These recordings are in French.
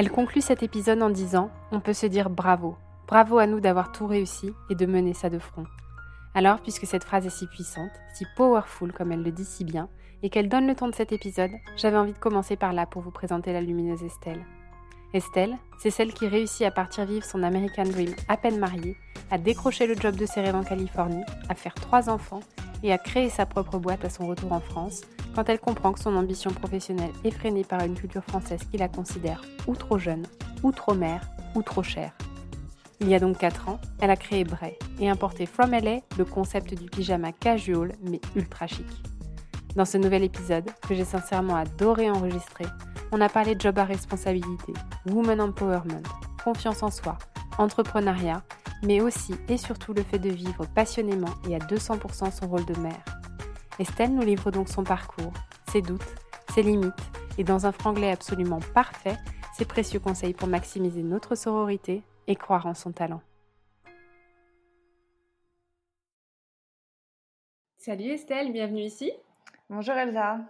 Elle conclut cet épisode en disant On peut se dire bravo. Bravo à nous d'avoir tout réussi et de mener ça de front. Alors, puisque cette phrase est si puissante, si powerful comme elle le dit si bien, et qu'elle donne le ton de cet épisode, j'avais envie de commencer par là pour vous présenter la lumineuse Estelle. Estelle, c'est celle qui réussit à partir vivre son American Dream à peine mariée, à décrocher le job de ses rêves en Californie, à faire trois enfants et à créer sa propre boîte à son retour en France, quand elle comprend que son ambition professionnelle est freinée par une culture française qui la considère ou trop jeune, ou trop mère, ou trop chère. Il y a donc 4 ans, elle a créé Bray et importé from LA le concept du pyjama casual mais ultra chic. Dans ce nouvel épisode, que j'ai sincèrement adoré enregistrer, on a parlé de job à responsabilité, woman empowerment, confiance en soi, entrepreneuriat, mais aussi et surtout le fait de vivre passionnément et à 200% son rôle de mère. Estelle nous livre donc son parcours, ses doutes, ses limites et dans un franglais absolument parfait, ses précieux conseils pour maximiser notre sororité et croire en son talent. Salut Estelle, bienvenue ici. Bonjour Elsa.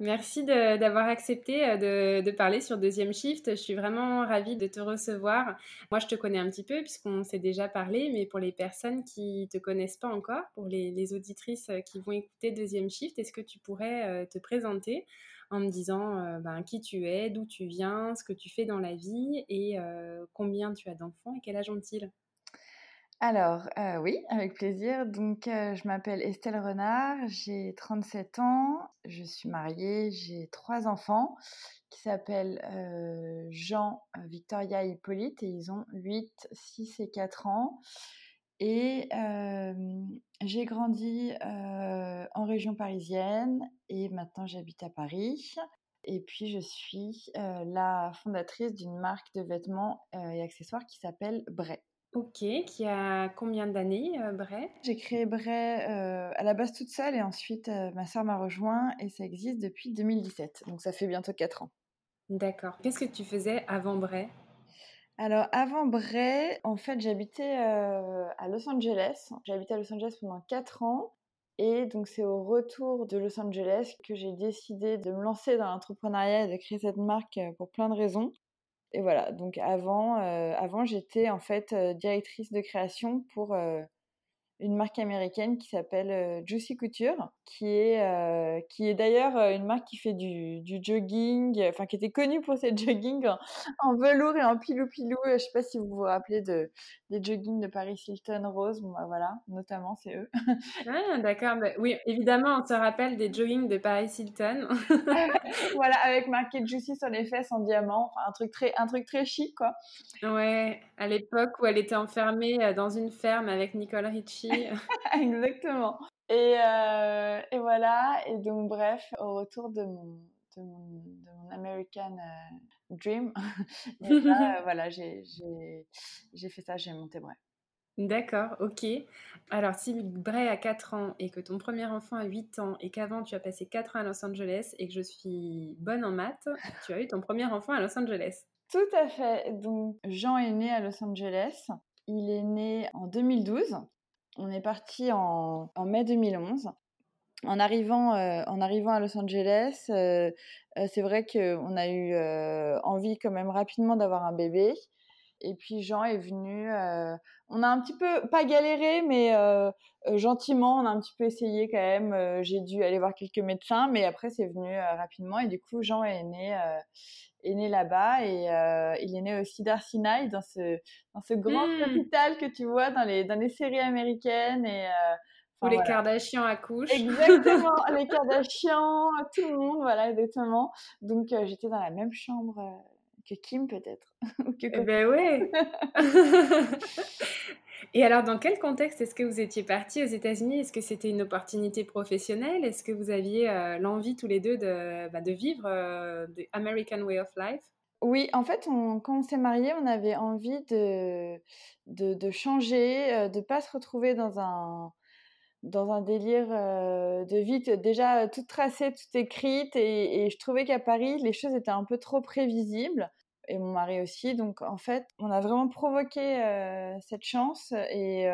Merci d'avoir accepté euh, de, parler sur Deuxième Shift. Je suis vraiment ravie de te recevoir. Moi, je te connais un petit peu puisqu'on s'est déjà parlé, mais pour les personnes qui ne te connaissent pas encore, pour les, auditrices qui vont écouter Deuxième Shift, est-ce que tu pourrais euh, te présenter en me disant euh, ben, qui tu es, d'où tu viens, ce que tu fais dans la vie et combien tu as d'enfants et quel âge ont-ils? Alors, euh, oui, avec plaisir. Donc, euh, je m'appelle Estelle Renard, j'ai 37 ans, je suis mariée, j'ai trois enfants qui s'appellent euh, Jean, Victoria et Hippolyte et ils ont 8, 6 et 4 ans. Et j'ai grandi en région parisienne et maintenant j'habite à Paris. Et puis, je suis la fondatrice d'une marque de vêtements et accessoires qui s'appelle Bray. Ok, qui a combien d'années, euh, Bray? J'ai créé Bray euh, à la base toute seule et ensuite euh, ma soeur m'a rejoint et ça existe depuis 2017, donc ça fait bientôt 4 ans. D'accord. Qu'est-ce que tu faisais avant Bray? Alors avant Bray, en fait j'habitais à Los Angeles. J'habitais à Los Angeles pendant 4 ans et donc c'est au retour de Los Angeles que j'ai décidé de me lancer dans l'entrepreneuriat et de créer cette marque pour plein de raisons. Et voilà, donc avant, euh, j'étais en fait euh, directrice de création pour euh, une marque américaine qui s'appelle Juicy Couture, qui est, qui est d'ailleurs une marque qui fait du, du, jogging, enfin qui était connue pour ses joggings en, velours et en pilou-pilou. Je sais pas si vous vous rappelez de, des joggings de Paris Hilton Rose, bon, bah, voilà, notamment c'est eux. ah, d'accord, bah, oui, évidemment, on se rappelle des joggings de Paris Hilton. voilà, avec marqué Juicy sur les fesses en diamant, enfin un truc très, un truc très chic, quoi. Ouais, à l'époque où elle était enfermée dans une ferme avec Nicole Richie. Exactement. Et, euh, et, voilà, et donc bref, au retour de mon, de mon, de mon American euh, Dream, euh, voilà, j'ai fait ça, j'ai monté Bray. D'accord, ok. Alors, si Bray a 4 ans et que ton premier enfant a 8 ans et qu'avant tu as passé 4 ans à Los Angeles et que je suis bonne en maths, tu as eu ton premier enfant à Los Angeles. Tout à fait. Donc, Jean est né à Los Angeles. Il est né en 2012. On est parti en, mai 2011. En arrivant, euh, en arrivant à Los Angeles, euh, euh, c'est vrai qu'on a eu envie quand même rapidement d'avoir un bébé. Et puis Jean est venu. on a un petit peu, pas galéré, mais gentiment, on a un petit peu essayé quand même. J'ai dû aller voir quelques médecins, mais après c'est venu rapidement. Et du coup, Jean est né est né là-bas et il est né aussi d'Arsinaï, dans ce, dans ce grand mmh. hôpital que tu vois dans les, dans les séries américaines. Et, où les Kardashians accouchent. Exactement, les Kardashians, tout le monde, voilà, exactement. Donc j'étais dans la même chambre que Kim peut-être. eh ben ouais. Et alors, dans quel contexte est-ce que vous étiez partis aux États-Unis? Est-ce que c'était une opportunité professionnelle? Est-ce que vous aviez euh, l'envie tous les deux de, bah, de vivre euh, the American Way of Life? Oui, en fait, on, quand on s'est mariés, on avait envie de, de, de changer, euh, de ne pas se retrouver dans un, dans un délire de vie déjà toute tracée, toute écrite. Et, je trouvais qu'à Paris, les choses étaient un peu trop prévisibles et mon mari aussi. Donc en fait, on a vraiment provoqué cette chance et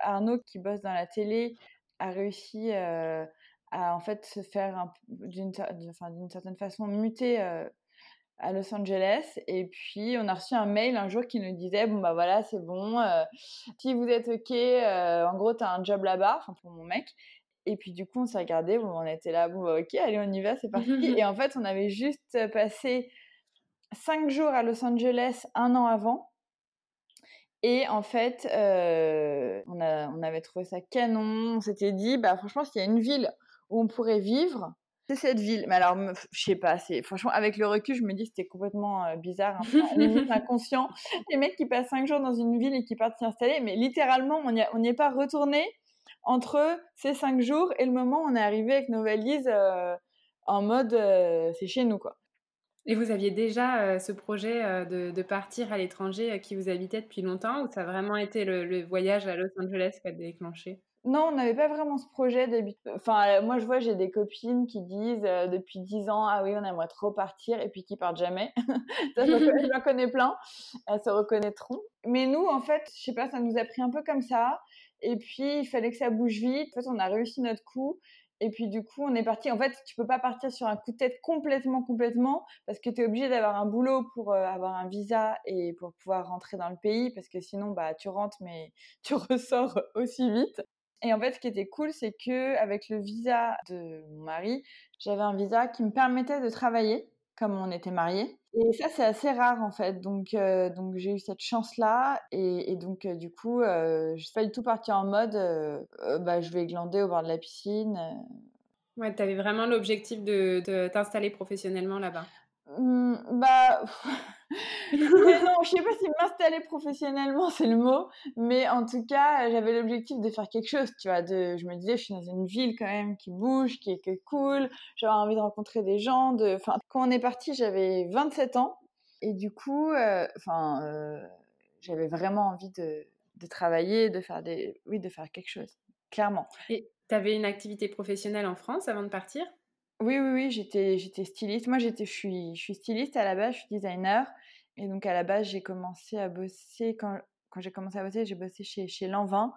Arnaud qui bosse dans la télé a réussi à en fait se faire d'une certaine façon muter à Los Angeles et puis on a reçu un mail un jour qui nous disait bon bah voilà c'est bon si vous êtes ok en gros t'as un job là-bas enfin pour mon mec et puis du coup on s'est regardé bon on était là bon bah, ok allez on y va c'est parti et en fait on avait juste passé cinq jours à Los Angeles un an avant. Et en fait, euh, on, a, on avait trouvé ça canon. On s'était dit, bah franchement, s'il y a une ville où on pourrait vivre, c'est cette ville. Mais alors, je sais pas, c'est franchement avec le recul, je me dis c'était complètement euh, bizarre, un inconscient. Les mecs qui passent cinq jours dans une ville et qui partent s'y installer, mais littéralement, on n'y est pas retourné entre ces cinq jours et le moment où on est arrivé avec nos valises euh, en mode c'est chez nous quoi. Et vous aviez déjà euh, ce projet euh, de, partir à l'étranger euh, qui vous habitait depuis longtemps ou ça a vraiment été le, voyage à Los Angeles qui a déclenché? Non, on n'avait pas vraiment ce projet Enfin, moi, je vois, j'ai des copines qui disent depuis 10 ans, ah oui, on aimerait trop partir, et puis qui partent jamais. ça, je connais plein. Elles se reconnaîtront. Mais nous, en fait, je sais pas, ça nous a pris un peu comme ça. Et puis, il fallait que ça bouge vite. En fait, on a réussi notre coup. Et puis du coup, on est parti. En fait, tu peux pas partir sur un coup de tête complètement, complètement, parce que tu es obligé d'avoir un boulot pour euh, avoir un visa et pour pouvoir rentrer dans le pays, parce que sinon, bah, tu rentres, mais tu ressors aussi vite. Et en fait, ce qui était cool, c'est que avec le visa de mon mari, j'avais un visa qui me permettait de travailler comme on était mariés. Et ça, c'est assez rare en fait. Donc, euh, donc j'ai eu cette chance-là. Et, donc, euh, du coup, euh, je suis pas du tout partie en mode bah, je vais glander au bord de la piscine. Ouais, tu avais vraiment l'objectif de t'installer professionnellement là-bas. Mmh, bah, non, je sais pas si m'installer professionnellement c'est le mot, mais en tout cas, j'avais l'objectif de faire quelque chose, tu vois. De, je me disais, je suis dans une ville quand même qui bouge, qui est, cool, j'avais envie de rencontrer des gens. De, quand on est parti, j'avais 27 ans, et du coup, euh, euh, j'avais vraiment envie de, de, travailler, de faire des, oui, de faire quelque chose, clairement. Et tu avais une activité professionnelle en France avant de partir? Oui, oui, oui, j'étais, j'étais styliste. Moi, j'étais, je suis, je suis styliste à la base, je suis designer. Et donc, à la base, j'ai commencé à bosser, quand, quand j'ai commencé à bosser, j'ai bossé chez, chez Lanvin.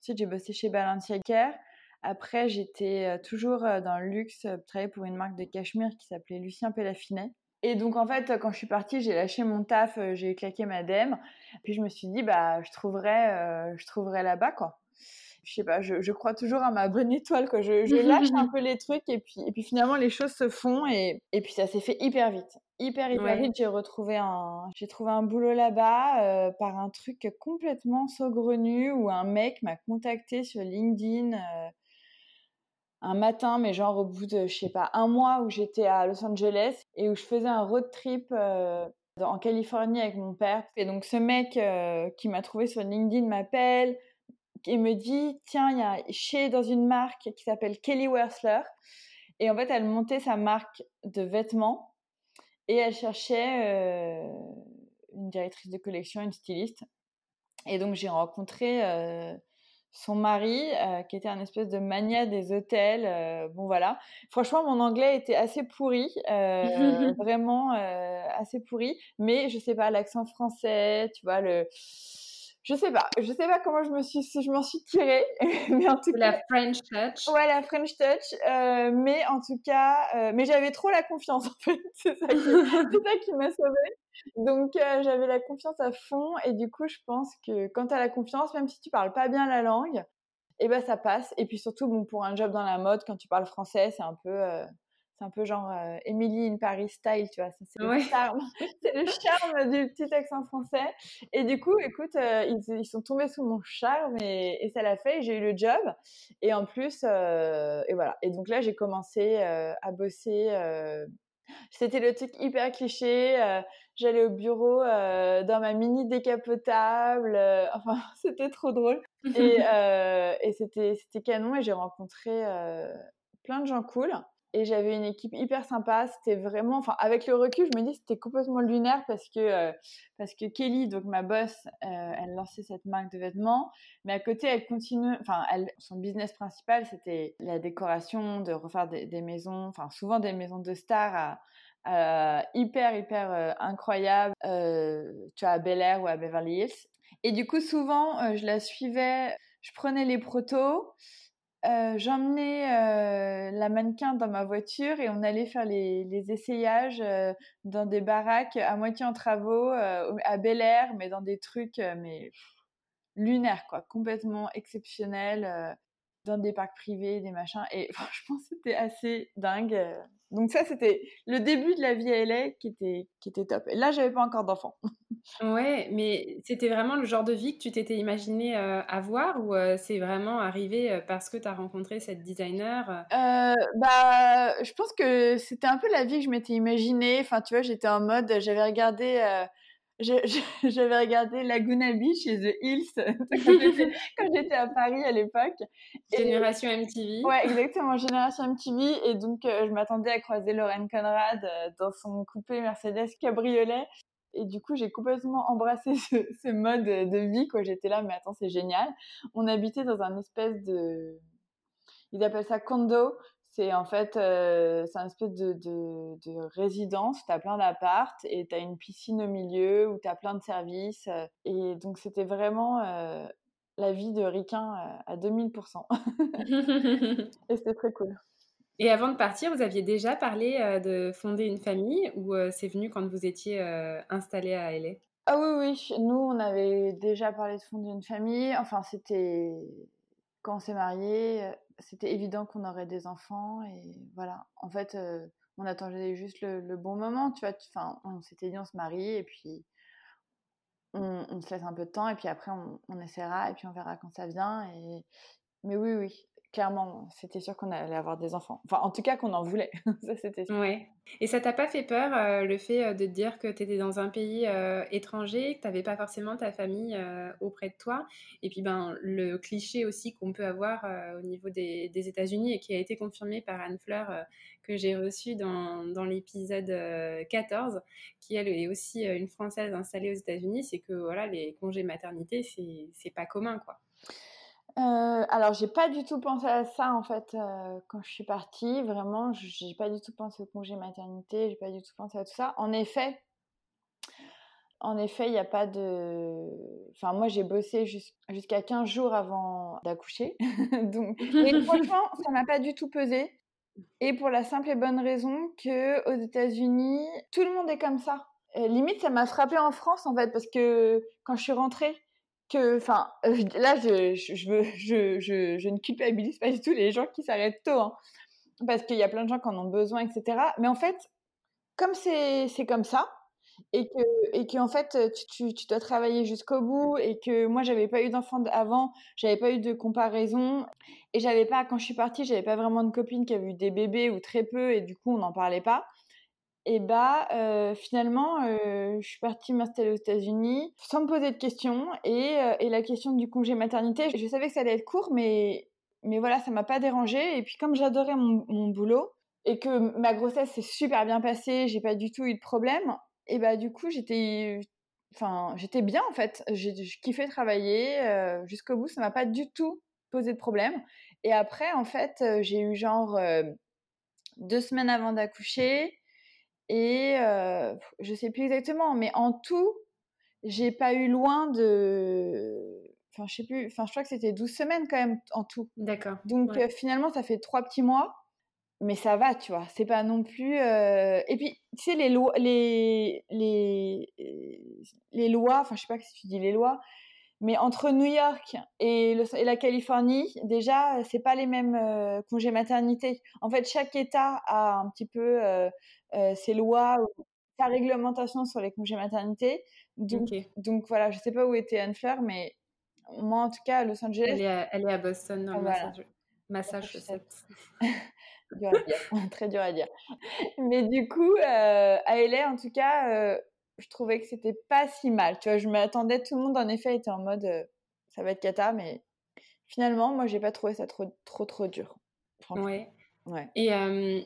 Ensuite, j'ai bossé chez Balenciaga. Après, j'étais toujours dans le luxe, travaillé pour une marque de cachemire qui s'appelait Lucien Pellafinet. Et donc, en fait, quand je suis partie, j'ai lâché mon taf, j'ai claqué ma dème. Puis, je me suis dit, bah, je trouverai, je trouverai là-bas, quoi je sais pas, je, crois toujours à ma bonne étoile, quoi. Je, lâche un peu les trucs et puis, et puis finalement les choses se font et, et puis ça s'est fait hyper vite. Hyper, hyper vite, j'ai retrouvé un, j'ai trouvé un boulot là-bas euh, par un truc complètement saugrenu où un mec m'a contacté sur LinkedIn euh, un matin, mais genre au bout de, je sais pas, un mois où j'étais à Los Angeles et où je faisais un road trip euh, en Californie avec mon père. Et donc ce mec qui m'a trouvé sur LinkedIn m'appelle, et me dit tiens, il y a chez dans une marque qui s'appelle Kelly Wersler. Et en fait, elle montait sa marque de vêtements et elle cherchait euh, une directrice de collection, une styliste. Et donc, j'ai rencontré euh, son mari, euh, qui était un espèce de mania des hôtels. bon, voilà. Franchement, mon anglais était assez pourri, vraiment assez pourri. Mais je sais pas, l'accent français, tu vois, le je sais pas, je sais pas comment je me suis, je m'en suis tirée, mais en tout cas. La French touch. Ouais, la French touch, euh, mais en tout cas, euh, mais j'avais trop la confiance en fait, c'est ça qui, qui m'a sauvée. Donc j'avais la confiance à fond et du coup je pense que quand tu as la confiance, même si tu parles pas bien la langue, et eh ben ça passe. Et puis surtout bon pour un job dans la mode, quand tu parles français, c'est un peu c'est un peu genre euh, Emily in Paris style, tu vois. C'est le charme, c'est le charme du petit accent français. Et du coup, écoute, euh, ils, sont tombés sous mon charme et, ça l'a fait. J'ai eu le job. Et en plus, euh, et voilà. Et donc là, j'ai commencé à bosser. C'était le truc hyper cliché. J'allais au bureau dans ma mini décapotable. enfin, c'était trop drôle. Et, et c'était canon. Et j'ai rencontré plein de gens cool et j'avais une équipe hyper sympa. C'était vraiment, enfin, avec le recul, je me dis c'était complètement lunaire parce que euh, parce que Kelly, donc ma boss, euh, elle lançait cette marque de vêtements, mais à côté, elle continue, enfin, son business principal, c'était la décoration, de refaire des, maisons, enfin, souvent des maisons de stars hyper hyper euh, incroyables, tu vois, à Bel Air ou à Beverly Hills. Et du coup, souvent, je la suivais, je prenais les protos. Euh, j'emmenais euh, la mannequin dans ma voiture et on allait faire les, essayages euh, dans des baraques à moitié en travaux, à Bel Air, mais dans des trucs mais lunaires, quoi, complètement exceptionnels, dans des parcs privés, des machins. Et franchement, c'était assez dingue. Donc ça, c'était le début de la vie à LA qui était, qui était top. Et là, j'avais pas encore d'enfant. ouais, mais c'était vraiment le genre de vie que tu t'étais imaginé euh, avoir ou euh, c'est vraiment arrivé euh, parce que tu as rencontré cette designer Bah, je pense que c'était un peu la vie que je m'étais imaginée. Enfin, tu vois, j'étais en mode, j'avais regardé j'avais regardé Laguna Beach et The Hills quand j'étais à Paris à l'époque. Génération MTV. Ouais, exactement, Génération MTV. Et donc, euh, je m'attendais à croiser Lorraine Conrad euh, dans son coupé Mercedes cabriolet. Et du coup, j'ai complètement embrassé ce, mode de vie. Quoi. J'étais là, mais attends, c'est génial. On habitait dans un espèce de... Ils appellent ça condo. C'est en fait, euh, c'est un espèce de, de, de résidence. Tu as plein d'appartes et tu as une piscine au milieu où tu as plein de services. Euh, et donc, c'était vraiment euh, la vie de Riquin à 2000%. et c'était très cool. Et avant de partir, vous aviez déjà parlé de fonder une famille ou c'est venu quand vous étiez installé à LA Ah oui, oui. Nous, on avait déjà parlé de fonder une famille. Enfin, c'était quand on s'est mariés c'était évident qu'on aurait des enfants et voilà. En fait, euh, on attendait juste le, bon moment, tu vois. Enfin, on s'était dit on se marie et puis on, se laisse un peu de temps et puis après on, on, essaiera et puis on verra quand ça vient. Et mais oui, oui, clairement, c'était sûr qu'on allait avoir des enfants. Enfin, en tout cas, qu'on en voulait. ça, c'était sûr. Ouais. Et ça t'a pas fait peur, euh, le fait euh, de te dire que tu étais dans un pays euh, étranger, que tu n'avais pas forcément ta famille auprès de toi? Et puis, ben, le cliché aussi qu'on peut avoir au niveau des, États-Unis et qui a été confirmé par Anne Fleur, que j'ai reçu dans, dans l'épisode 14, qui elle est aussi une Française installée aux États-Unis, c'est que voilà, les congés maternité, c'est pas commun, quoi. Euh, alors, j'ai pas du tout pensé à ça en fait euh, quand je suis partie. Vraiment, j'ai pas du tout pensé au congé maternité, j'ai pas du tout pensé à tout ça. En effet, en effet, il n'y a pas de. Enfin, moi, j'ai bossé jusqu'à 15 jours avant d'accoucher. Donc, mais franchement, ça m'a pas du tout pesé. Et pour la simple et bonne raison que aux États-Unis, tout le monde est comme ça. limite, ça m'a frappé en France en fait, parce que quand je suis rentrée, enfin, euh, là, je, je, je, je, je, ne culpabilise pas du tout les gens qui s'arrêtent tôt, hein, parce qu'il y a plein de gens qui en ont besoin, etc. Mais en fait, comme c'est comme ça, et que et que en fait tu, tu, dois travailler jusqu'au bout et que moi j'avais pas eu d'enfant avant j'avais pas eu de comparaison et j'avais pas quand je suis partie j'avais pas vraiment de copines qui avaient eu des bébés ou très peu et du coup on n'en parlait pas et bah euh, finalement, euh, je suis partie m'installer aux États-Unis sans me poser de questions. Et, euh, et, la question du congé maternité, je savais que ça allait être court, mais, mais voilà, ça m'a pas dérangé. Et puis comme j'adorais mon, boulot et que ma grossesse s'est super bien passée, j'ai pas du tout eu de problème. Et bah du coup, j'étais, enfin, j'étais bien en fait. J'ai kiffé travailler jusqu'au bout. Ça m'a pas du tout posé de problème. Et après, en fait, j'ai eu genre deux semaines avant d'accoucher et euh, je sais plus exactement, mais en tout, j'ai pas eu loin de. Enfin, je sais plus. Enfin, je crois que c'était 12 semaines quand même en tout. D'accord. Donc finalement, ça fait trois petits mois. mais ça va, tu vois. C'est pas non plus. Et puis, tu sais, les lois, les, les, les lois, enfin, je sais pas si tu dis les lois, mais entre New York et, et la Californie, déjà, c'est pas les mêmes congés maternité. En fait, chaque État a un petit peu ses lois, sa réglementation sur les congés maternité. Donc, donc voilà, je sais pas où était Anne Fleur, mais moi, en tout cas, à Los Angeles. Elle est à, elle est à Boston, dans ah, Massachusetts. dur à dire, très dur à dire. Mais du coup, euh, à LA, en tout cas, euh, je trouvais que c'était pas si mal. Tu vois, je m'attendais, tout le monde en effet était en mode euh, ça va être cata, mais finalement, moi, j'ai pas trouvé ça trop, trop, trop dur. Ouais. Ouais. Et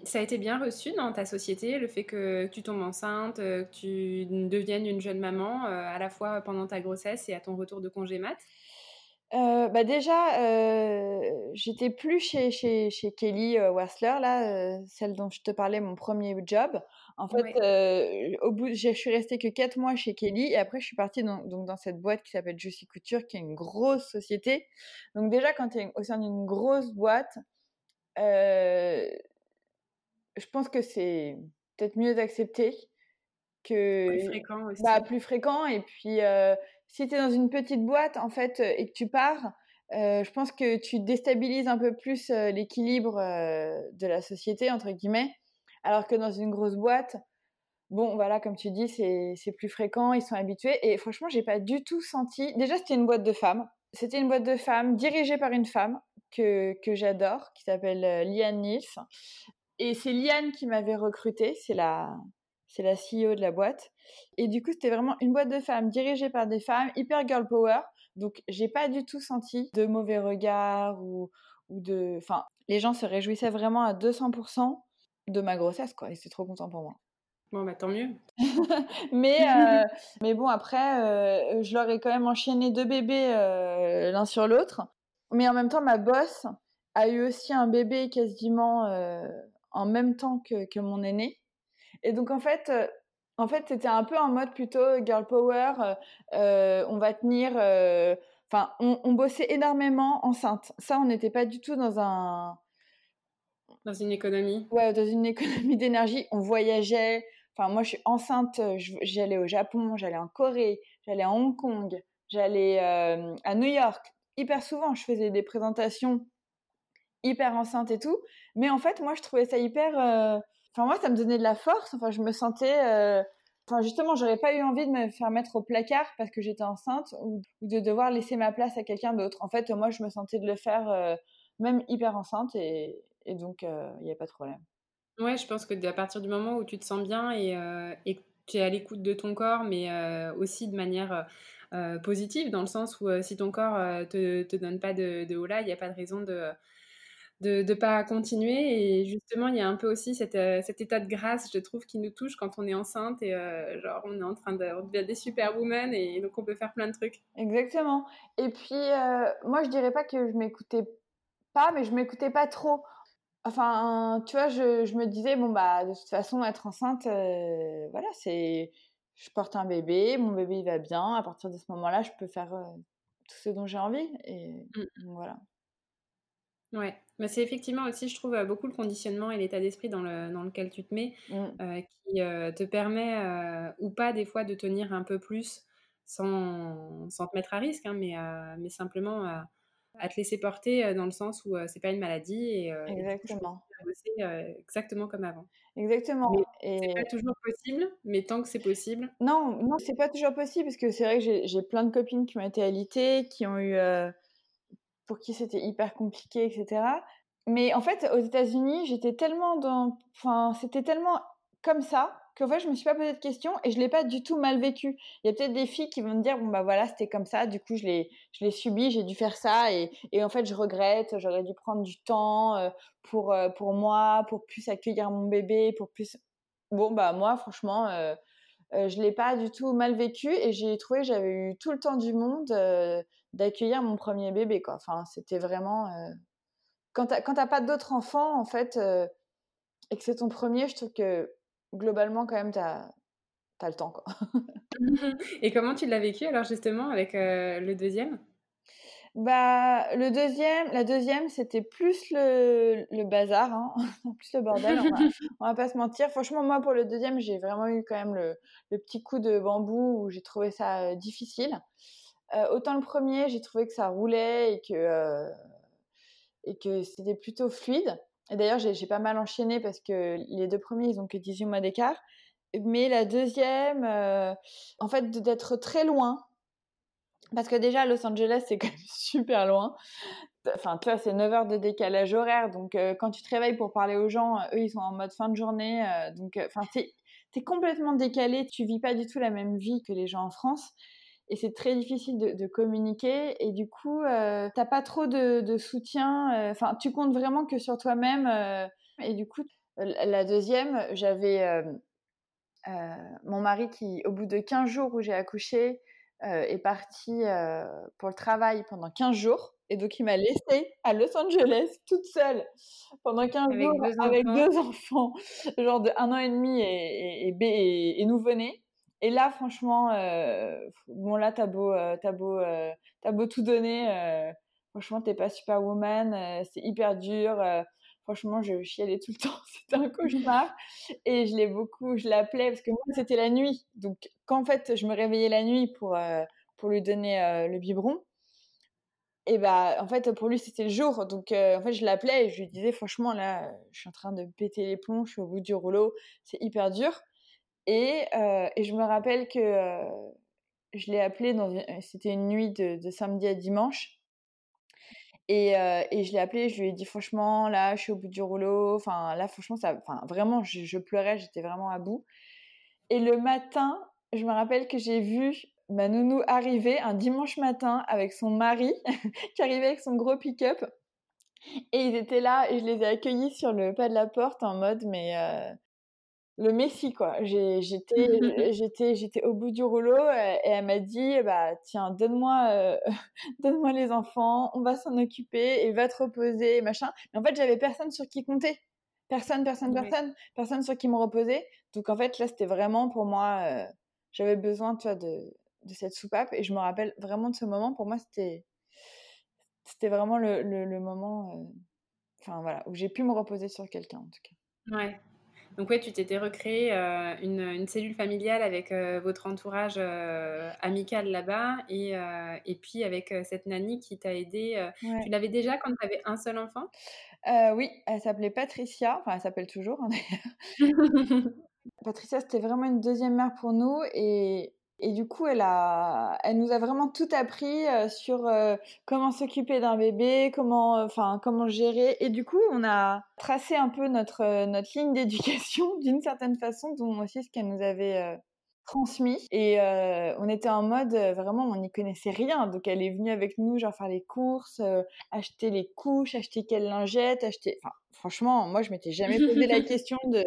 ça a été bien reçu dans ta société, le fait que tu tombes enceinte, que tu deviennes une jeune maman, à la fois pendant ta grossesse et à ton retour de congé mat? Euh, bah déjà, euh, j'étais plus chez, chez, chez Kelly euh, là, euh, celle dont je te parlais, mon premier job. En fait, euh, au bout, je suis restée que quatre mois chez Kelly et après je suis partie dans, donc dans cette boîte qui s'appelle Juicy Couture, qui est une grosse société. Donc déjà, quand tu es au sein d'une grosse boîte, je pense que c'est peut-être mieux d'accepter que plus fréquent aussi. Bah, plus fréquent et puis si tu es dans une petite boîte, en fait, euh, et que tu pars, euh, je pense que tu déstabilises un peu plus euh, l'équilibre de la société, entre guillemets. Alors que dans une grosse boîte, bon, voilà, comme tu dis, c'est plus fréquent, ils sont habitués. Et franchement, j'ai pas du tout senti. Déjà, c'était une boîte de femmes. C'était une boîte de femmes dirigée par une femme que, que j'adore, qui s'appelle Liane Nils. Et c'est Liane qui m'avait recrutée. C'est la, c'est la CEO de la boîte. Et du coup, c'était vraiment une boîte de femmes dirigée par des femmes, hyper girl power. Donc, j'ai pas du tout senti de mauvais regards ou, ou de. Enfin, les gens se réjouissaient vraiment à 200% de ma grossesse, quoi. Et c'est trop content pour moi. Bon, bah tant mieux. mais, euh, mais bon, après, euh, je leur ai quand même enchaîné deux bébés euh, l'un sur l'autre. Mais en même temps, ma boss a eu aussi un bébé quasiment en même temps que, que mon aîné. Et donc en fait, euh, en fait, c'était un peu en mode plutôt girl power. Euh, euh, on va tenir. Enfin, on, bossait énormément enceinte. Ça, on n'était pas du tout dans un. Dans une économie. Ouais, dans une économie d'énergie. On voyageait. Enfin, moi, je suis enceinte. J'allais au Japon, j'allais en Corée, j'allais à Hong Kong, j'allais à New York. Hyper souvent, je faisais des présentations hyper enceinte et tout. Mais en fait, moi, je trouvais ça hyper Enfin, moi, ça me donnait de la force. Enfin, je me sentais. Euh, enfin, justement, j'aurais pas eu envie de me faire mettre au placard parce que j'étais enceinte ou, de devoir laisser ma place à quelqu'un d'autre. En fait, moi, je me sentais de le faire euh, même hyper enceinte et, donc, euh, il n'y a pas de problème. Ouais, je pense que à partir du moment où tu te sens bien et, et que tu es à l'écoute de ton corps, mais aussi de manière positive, dans le sens où si ton corps te, te donne pas de, de là, il n'y a pas de raison de de ne pas continuer. Et justement, il y a un peu aussi euh, cet état de grâce, je trouve, qui nous touche quand on est enceinte et euh, genre on est en train de devenir des superwomen et donc on peut faire plein de trucs. Exactement. Et puis, euh, moi, je dirais pas que je m'écoutais pas, mais je m'écoutais pas trop. Enfin, tu vois, je, je, me disais, bon, bah, de toute façon, être enceinte, voilà, c'est. Je porte un bébé, mon bébé il va bien. À partir de ce moment-là, je peux faire tout ce dont j'ai envie. Et mmh. voilà. Ouais, mais c'est effectivement aussi, je trouve, euh, beaucoup le conditionnement et l'état d'esprit dans, le, dans lequel tu te mets mmh. euh, qui euh, te permet ou pas des fois de tenir un peu plus sans, sans te mettre à risque, hein, mais, mais simplement à te laisser porter dans le sens où c'est pas une maladie et, exactement. exactement comme avant. Exactement. Et... C'est pas toujours possible, mais tant que c'est possible. Non, non, c'est pas toujours possible parce que c'est vrai que j'ai plein de copines qui ont été alitées, qui ont eu pour qui c'était hyper compliqué, etc. Mais en fait, aux États-Unis, j'étais tellement dans, enfin, c'était tellement comme ça qu'en fait, je me suis pas posé de questions et je l'ai pas du tout mal vécu. Il y a peut-être des filles qui vont me dire, bon bah voilà, c'était comme ça, du coup je l'ai, je l'ai subi, j'ai dû faire ça et, et en fait je regrette, j'aurais dû prendre du temps euh, pour euh, pour moi, pour plus accueillir mon bébé, pour plus. Bon bah moi franchement, euh, euh, je l'ai pas du tout mal vécu et j'ai trouvé j'avais eu tout le temps du monde euh, d'accueillir mon premier bébé. Enfin, c'était vraiment quand t'as quand pas d'autres enfants en fait et que c'est ton premier, je trouve que globalement quand même t'as as le temps quoi. et comment tu l'as vécu alors justement avec le deuxième? Bah, le deuxième, la deuxième, c'était plus le, le bazar, hein. plus le bordel. On va, on va pas se mentir. Franchement, moi, pour le deuxième, j'ai vraiment eu quand même le, le petit coup de bambou où j'ai trouvé ça euh, difficile. Euh, autant le premier, j'ai trouvé que ça roulait et que euh, et que c'était plutôt fluide. D'ailleurs, j'ai pas mal enchaîné parce que les deux premiers, ils ont que 18 mois d'écart. Mais la deuxième, euh, en fait, d'être très loin, parce que déjà, Los Angeles, c'est quand même super loin. Enfin, tu vois, c'est 9 heures de décalage horaire. Donc, euh, quand tu te réveilles pour parler aux gens, eux, ils sont en mode fin de journée. Euh, donc, euh, enfin, t'es es complètement décalé. Tu vis pas du tout la même vie que les gens en France. Et c'est très difficile de, de, communiquer. Et du coup, euh, t'as pas trop de, de soutien. Enfin, tu comptes vraiment que sur toi-même. et du coup, la deuxième, j'avais mon mari qui, au bout de 15 jours où j'ai accouché, euh, est parti euh, pour le travail pendant 15 jours. Et donc, il m'a laissée à Los Angeles toute seule pendant 15 avec jours deux avec enfants. deux enfants, genre de un an et demi et, et, et, et nouveau-né. Et là, franchement, euh, bon, là, t'as beau, euh, t'as euh, tout donner. franchement, t'es pas superwoman. c'est hyper dur. franchement, je chialais tout le temps. C'était un cauchemar. Et je l'ai beaucoup, je l'appelais parce que moi, c'était la nuit. Donc, quand en fait, je me réveillais la nuit pour, lui donner le biberon, et bah, en fait, pour lui, c'était le jour. Donc, en fait, je l'appelais et je lui disais, franchement, là, je suis en train de péter les plombs, je suis au bout du rouleau, c'est hyper dur. Et, euh, et je me rappelle que euh, je l'ai appelé, une... c'était une nuit de, samedi à dimanche. Et, euh, je l'ai appelé, je lui ai dit, franchement, là, je suis au bout du rouleau. Enfin, là, franchement, ça, enfin, vraiment, je, pleurais, j'étais vraiment à bout. Et le matin, je me rappelle que j'ai vu ma nounou arriver un dimanche matin avec son mari qui arrivait avec son gros pick-up. Et ils étaient là et je les ai accueillis sur le pas de la porte en mode, mais euh, le Messie, quoi. J'étais, j'étais, j'étais au bout du rouleau et elle m'a dit, bah, tiens, donne-moi, euh, donne-moi les enfants, on va s'en occuper et va te reposer, et machin. Mais en fait, j'avais personne sur qui compter. Personne, personne, Ouais. personne, personne sur qui me reposer. Donc, en fait, là, c'était vraiment pour moi, euh, j'avais besoin, tu vois, de, de cette soupape. Et je me rappelle vraiment de ce moment. Pour moi, c'était, c'était vraiment le, le, le moment, euh, enfin, voilà, où j'ai pu me reposer sur quelqu'un, en tout cas. Ouais. Donc ouais, tu t'étais recréé euh, une, une, cellule familiale avec euh, votre entourage euh, amical là-bas et, et puis avec cette nanny qui t'a aidé. Ouais. Tu l'avais déjà quand tu avais un seul enfant? Oui, elle s'appelait Patricia, enfin elle s'appelle toujours hein, d'ailleurs. Patricia, c'était vraiment une deuxième mère pour nous et, et du coup, elle, a, elle nous a vraiment tout appris euh, sur euh, comment s'occuper d'un bébé, comment, enfin, comment gérer. Et du coup, on a tracé un peu notre, euh, notre ligne d'éducation d'une certaine façon, dont aussi ce qu'elle nous avait euh, transmis. Et euh, on était en mode, euh, vraiment, on n'y connaissait rien. Donc, elle est venue avec nous, genre, faire les courses, euh, acheter les couches, acheter quelle lingette, acheter... Enfin, franchement, moi, je m'étais jamais posé la question de,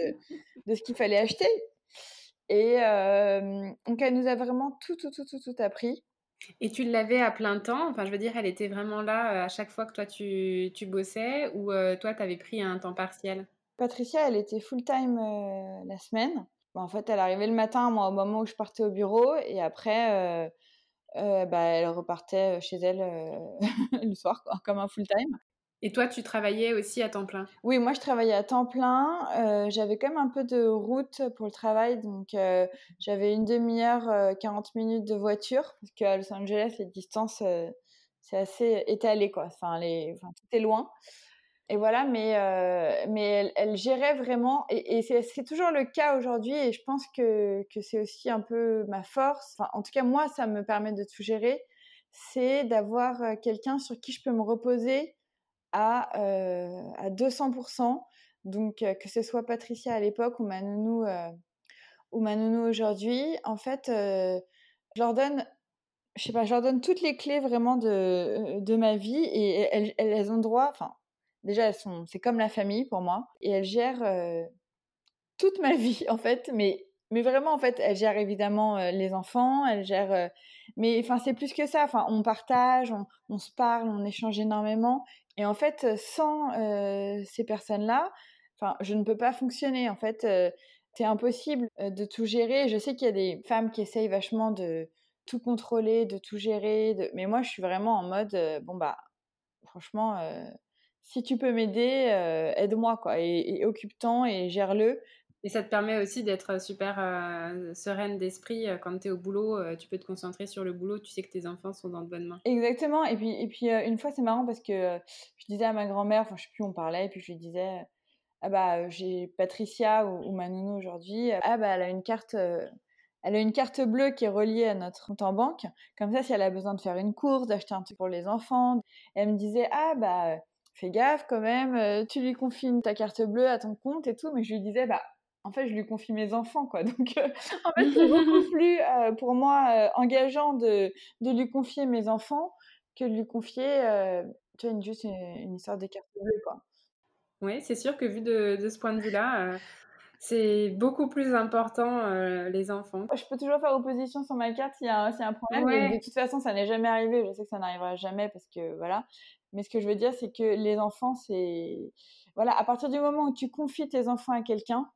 de ce qu'il fallait acheter. Et donc, elle nous a vraiment tout, tout, tout, tout, tout appris. Et tu l'avais à plein temps? Enfin, je veux dire, elle était vraiment là euh, à chaque fois que toi, tu, tu bossais ou euh, toi, tu avais pris un temps partiel? Patricia, elle était full-time euh, la semaine. Bon, en fait, elle arrivait le matin, moi, au moment où je partais au bureau. Et après, euh, euh, bah, elle repartait chez elle le soir, quoi, comme un full-time. Et toi, tu travaillais aussi à temps plein? Oui, moi, je travaillais à temps plein. Euh, j'avais quand même un peu de route pour le travail. Donc, euh, j'avais une demi-heure, euh, 40 minutes de voiture. Parce qu'à Los Angeles, les distances, euh, c'est assez étalé, quoi. Enfin, les, loin. Et voilà, mais, mais elle, gérait vraiment. Et, c'est toujours le cas aujourd'hui. Et je pense que, que c'est aussi un peu ma force. En tout cas, moi, ça me permet de tout gérer. C'est d'avoir quelqu'un sur qui je peux me reposer à, euh, à 200%. Donc, euh, que ce soit Patricia à l'époque ou ma nounou, euh, ou aujourd'hui, en fait, je leur donne, je sais pas, je leur donne toutes les clés vraiment de, de ma vie et elles, elles, elles ont droit, enfin, déjà, elles sont, c'est comme la famille pour moi et elles gèrent toute ma vie, en fait, mais mais vraiment en fait elle gère évidemment les enfants elle gère euh, mais enfin c'est plus que ça enfin on partage on, se parle on échange énormément et en fait sans ces personnes là enfin je ne peux pas fonctionner en fait c'est impossible de tout gérer je sais qu'il y a des femmes qui essayent vachement de tout contrôler, de tout gérer. Mais moi, je suis vraiment en mode, bon, bah, franchement, si tu peux m'aider, aide-moi, quoi. Et, occupe-toi et gère-le. Et ça te permet aussi d'être super sereine d'esprit quand tu es au boulot. tu peux te concentrer sur le boulot. Tu sais que tes enfants sont dans de bonnes mains. Exactement. Et puis, et puis une fois, c'est marrant parce que je disais à ma grand-mère, enfin, je sais plus, on parlait, et puis je lui disais, ah bah, j'ai Patricia ou, ou ma nounou aujourd'hui. Ah bah, elle a une carte elle a une carte bleue qui est reliée à notre compte en banque. Comme ça, si elle a besoin de faire une course, d'acheter un truc pour les enfants, elle me disait ah bah fais gaffe quand même, euh, tu lui confies ta carte bleue à ton compte et tout. Mais je lui disais bah en fait je lui confie mes enfants quoi. Donc euh, en fait c'est beaucoup plus euh, pour moi engageant de, de lui confier mes enfants que de lui confier tu vois juste une, histoire des cartes bleues quoi. Oui, c'est sûr que vu de, de ce point de vue-là, c'est beaucoup plus important, euh, les enfants. Je peux toujours faire opposition sur ma carte s'il y, a un problème. Mais de toute façon, ça n'est jamais arrivé. Je sais que ça n'arrivera jamais parce que voilà. Mais ce que je veux dire, c'est que les enfants, c'est. Voilà, à partir du moment où tu confies tes enfants à quelqu'un,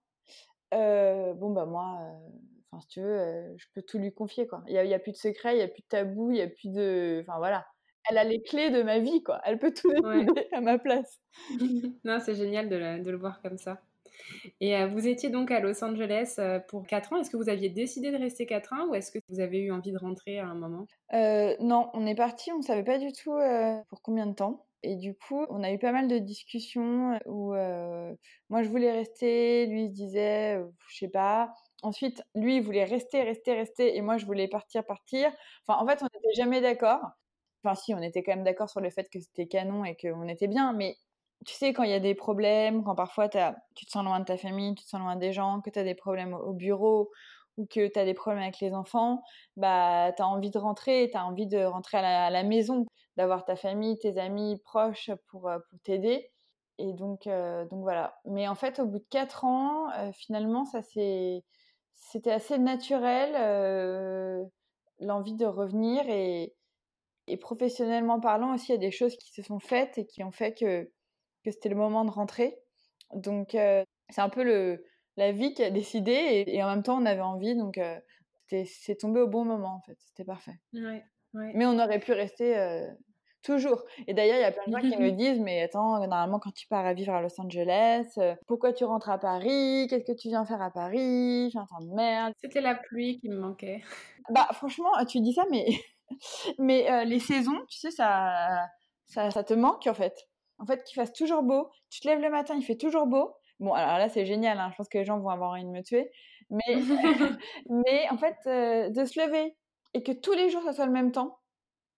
euh, bon, bah moi, euh, enfin, si tu veux, je peux tout lui confier, quoi. Il n'y a, y a, plus de secret, il n'y a plus de tabou, il n'y a plus de. Enfin, voilà. Elle a les clés de ma vie, quoi. Elle peut tout décider à ma place. non, c'est génial de, de le voir comme ça. Et euh, vous étiez donc à Los Angeles euh, pour 4 ans. Est-ce que vous aviez décidé de rester 4 ans ou est-ce que vous avez eu envie de rentrer à un moment? Euh, Non, on est parti, on ne savait pas du tout pour combien de temps. Et du coup, on a eu pas mal de discussions où moi je voulais rester, lui il se disait, je sais pas. Ensuite, lui il voulait rester, rester, rester, et moi je voulais partir, partir. Enfin, en fait, on n'était jamais d'accord. Enfin, si, on était quand même d'accord sur le fait que c'était canon et qu'on était bien, mais tu sais, quand il y a des problèmes, quand parfois tu te sens loin de ta famille, tu te sens loin des gens, que tu as des problèmes au bureau ou que tu as des problèmes avec les enfants, bah, tu as envie de rentrer, tu as envie de rentrer à la, maison, d'avoir ta famille, tes amis proches pour, euh, pour t'aider. Et donc, euh, donc voilà. Mais en fait, au bout de quatre ans, euh, finalement, ça c'était assez naturel, l'envie de revenir. Et, et professionnellement parlant aussi, il y a des choses qui se sont faites et qui ont fait que que c'était le moment de rentrer. Donc c'est un peu le, la vie qui a décidé et, en même temps on avait envie, donc c'est tombé au bon moment en fait, c'était parfait. Mais on aurait pu rester euh, toujours. Et d'ailleurs il y a plein de gens qui me disent mais attends, normalement quand tu pars à vivre à Los Angeles, pourquoi tu rentres à Paris? Qu'est-ce que tu viens faire à Paris? J'ai un temps de merde. C'était la pluie qui me manquait. Bah franchement tu dis ça mais mais les saisons, tu sais ça ça, ça te manque en fait en fait, qu'il fasse toujours beau. Tu te lèves le matin, il fait toujours beau. Bon, alors là, c'est génial. Hein. Je pense que les gens vont avoir envie de me tuer. Mais, mais en fait, euh, de se lever et que tous les jours, ça soit le même temps,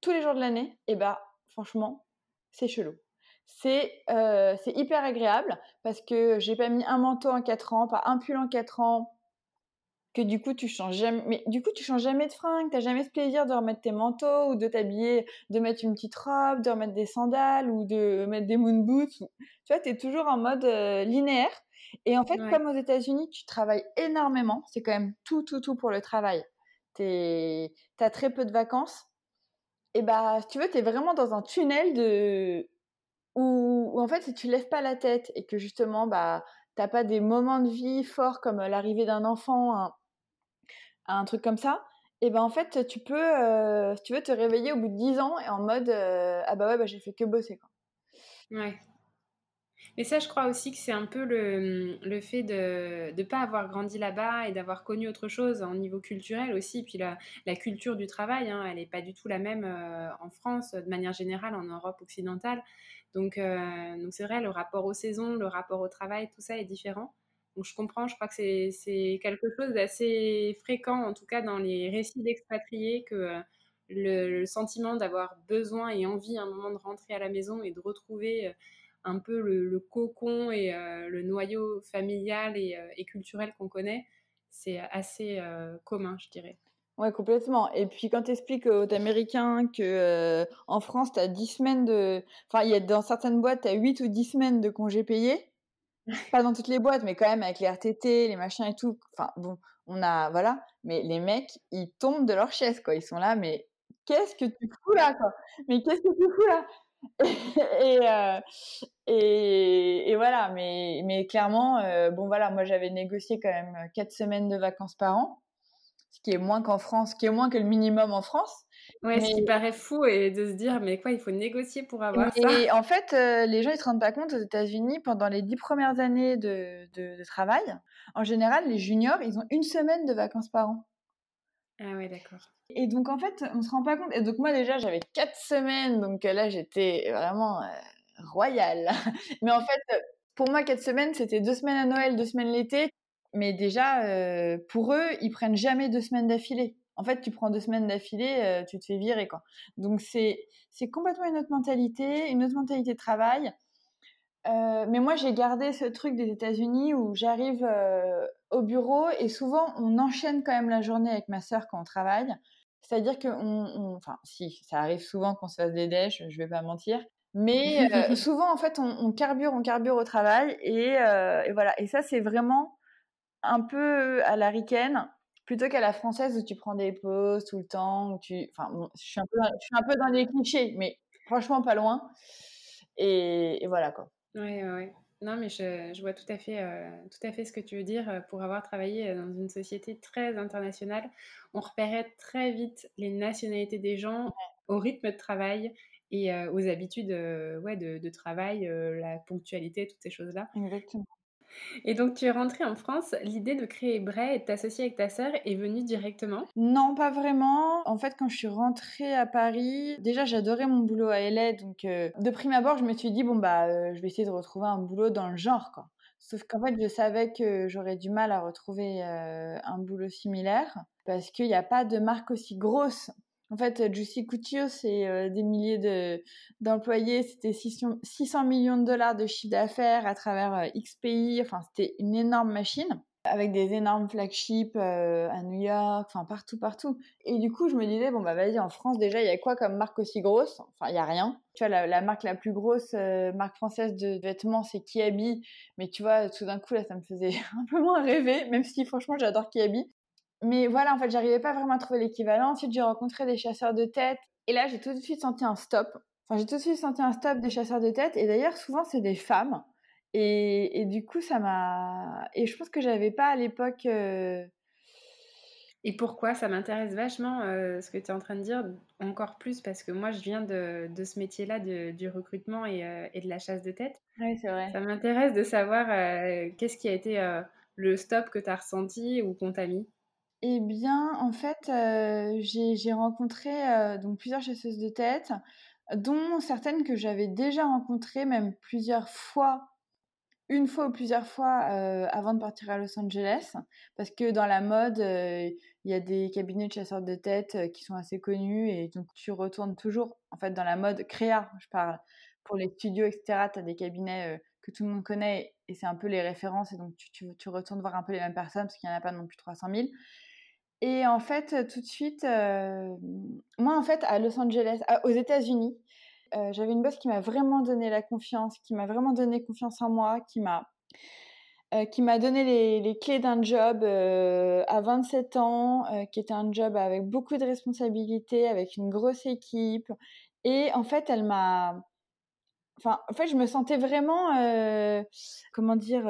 tous les jours de l'année, et eh bah, franchement, c'est chelou. C'est euh, hyper agréable parce que j'ai pas mis un manteau en 4 ans, pas un pull en 4 ans, que du coup tu changes jamais mais du coup tu changes jamais de fringues t'as jamais ce plaisir de remettre tes manteaux ou de t'habiller de mettre une petite robe de remettre des sandales ou de mettre des moon boots. Tu vois t'es toujours en mode euh, linéaire. Et en fait comme aux États-Unis tu travailles énormément c'est quand même tout tout tout pour le travail t'as très peu de vacances et bah tu veux t'es vraiment dans un tunnel de où, en fait si tu lèves pas la tête et que justement bah t'as pas des moments de vie forts comme l'arrivée d'un enfant, un truc comme ça, et ben en fait tu peux, euh, si tu veux, te réveiller au bout de 10 ans et en mode euh, ah bah ouais bah j'ai fait que bosser quoi. Ouais. Mais ça, je crois aussi que c'est un peu le, le fait de ne pas avoir grandi là-bas et d'avoir connu autre chose en niveau culturel aussi. Puis la, la culture du travail, hein, elle n'est pas du tout la même euh, en France, de manière générale, en Europe occidentale. Donc, donc c'est vrai, le rapport aux saisons, le rapport au travail, tout ça est différent. Donc je comprends, je crois que c'est quelque chose d'assez fréquent, en tout cas dans les récits d'expatriés, que euh, le, sentiment d'avoir besoin et envie à un moment de rentrer à la maison et de retrouver euh, un peu le, cocon et euh, le noyau familial et, culturel qu'on connaît, c'est assez commun, je dirais. Ouais, complètement. Et puis quand tu expliques aux Américains que en France, tu as 10 semaines de... Enfin, il y a dans certaines boîtes, tu as 8 ou 10 semaines de congés payés pas dans toutes les boîtes, mais quand même avec les RTT, les machins et tout. Enfin, bon, on a, voilà. Mais les mecs, ils tombent de leur chaise, quoi. Ils sont là, mais qu'est-ce que tu fous là, quoi? Mais qu'est-ce que tu fous là? et, euh, et, et, voilà, mais, mais clairement, euh, bon voilà, moi j'avais négocié quand même quatre semaines de vacances par an. ce qui est moins qu'en France, ce qui est moins que le minimum en France. Ouais, ce qui paraît fou et de se dire, mais quoi, il faut négocier pour avoir ça. Et en fait, les gens, ils se rendent pas compte aux États-Unis, pendant les dix premières années de, de, de, travail, en général, les juniors, ils ont une semaine de vacances par an. Ah ouais, d'accord. Et donc, en fait, on se rend pas compte. Et donc, moi, déjà, j'avais quatre semaines, donc là, j'étais vraiment royale. Mais en fait, pour moi, quatre semaines, c'était deux semaines à Noël, deux semaines l'été. Mais déjà, euh, pour eux, ils prennent jamais deux semaines d'affilée. En fait, tu prends deux semaines d'affilée, euh, tu te fais virer, quoi. Donc, c'est, c'est complètement une autre mentalité, une autre mentalité de travail. Euh, mais moi, j'ai gardé ce truc des États-Unis où j'arrive au bureau et souvent, on enchaîne quand même la journée avec ma sœur quand on travaille. C'est-à-dire que, on, enfin, si, ça arrive souvent qu'on se fasse des déches, je vais pas mentir. Mais souvent, en fait, on, carbure, on carbure au travail. Et, et voilà. Et ça, c'est vraiment un peu à la ricaine plutôt qu'à la française où tu prends des pauses tout le temps. Où tu... enfin, je, suis un peu dans, je suis un peu dans les clichés, mais franchement, pas loin. Et, voilà quoi. Ouais, ouais. Non, mais je, je vois tout à, fait, tout à fait ce que tu veux dire. Pour avoir travaillé dans une société très internationale, on repérait très vite les nationalités des gens au rythme de travail et aux habitudes ouais, de, de travail, la ponctualité, toutes ces choses-là. Exactement. Et donc, tu es rentrée en France. L'idée de créer Bray et de t'associer avec ta sœur est venue directement? Non, pas vraiment. En fait, quand je suis rentrée à Paris, déjà, j'adorais mon boulot à LA. Donc, de prime abord, je me suis dit, bon, bah, je vais essayer de retrouver un boulot dans le genre, quoi. Sauf qu'en fait, je savais que j'aurais du mal à retrouver un boulot similaire parce qu'il n'y a pas de marque aussi grosse en fait, Juicy Couture, c'est euh, des milliers de, d'employés, c'était 600 millions de dollars de chiffre d'affaires à travers euh, X pays, enfin c'était une énorme machine avec des énormes flagships euh, à New York, enfin partout, partout. Et du coup, je me disais, bon bah vas-y, en France déjà, il y a quoi comme marque aussi grosse? Enfin, il y a rien. Tu vois, la, marque la plus grosse, marque française de vêtements, c'est Kiabi. Mais tu vois, tout d'un coup, là, ça me faisait un peu moins rêver, même si franchement, j'adore Kiabi mais voilà, en fait, j'arrivais pas vraiment à trouver l'équivalent. Ensuite, j'ai rencontré des chasseurs de tête. Et là, j'ai tout de suite senti un stop. Enfin, j'ai tout de suite senti un stop des chasseurs de tête. Et d'ailleurs, souvent, c'est des femmes. Et, et, du coup, ça m'a. Et je pense que j'avais pas à l'époque. Euh, et pourquoi? Ça m'intéresse vachement euh, ce que tu es en train de dire, encore plus parce que moi, je viens de, de ce métier-là, du recrutement et, euh, et, de la chasse de tête. Oui, c'est vrai. Ça m'intéresse de savoir qu'est-ce qui a été le stop que tu as ressenti ou qu'on t'a mis? Eh bien, en fait, j'ai rencontré donc plusieurs chasseuses de tête, dont certaines que j'avais déjà rencontrées, même plusieurs fois, une fois ou plusieurs fois avant de partir à Los Angeles, parce que dans la mode, il y a des cabinets de chasseurs de tête qui sont assez connus, et donc tu retournes toujours, en fait, dans la mode créa, je parle, pour les studios, etc. Tu as des cabinets que tout le monde connaît, et c'est un peu les références, et donc tu, tu, tu, retournes voir un peu les mêmes personnes, parce qu'il n'y en a pas non plus 300 000. Et en fait, tout de suite, moi, en fait, à Los Angeles, aux États-Unis, j'avais une boss qui m'a vraiment donné la confiance, qui m'a vraiment donné confiance en moi, qui m'a qui m'a donné les, les clés d'un job à 27 ans, qui était un job avec beaucoup de responsabilités, avec une grosse équipe. Et en fait, elle m'a Enfin, en fait, je me sentais vraiment, comment dire,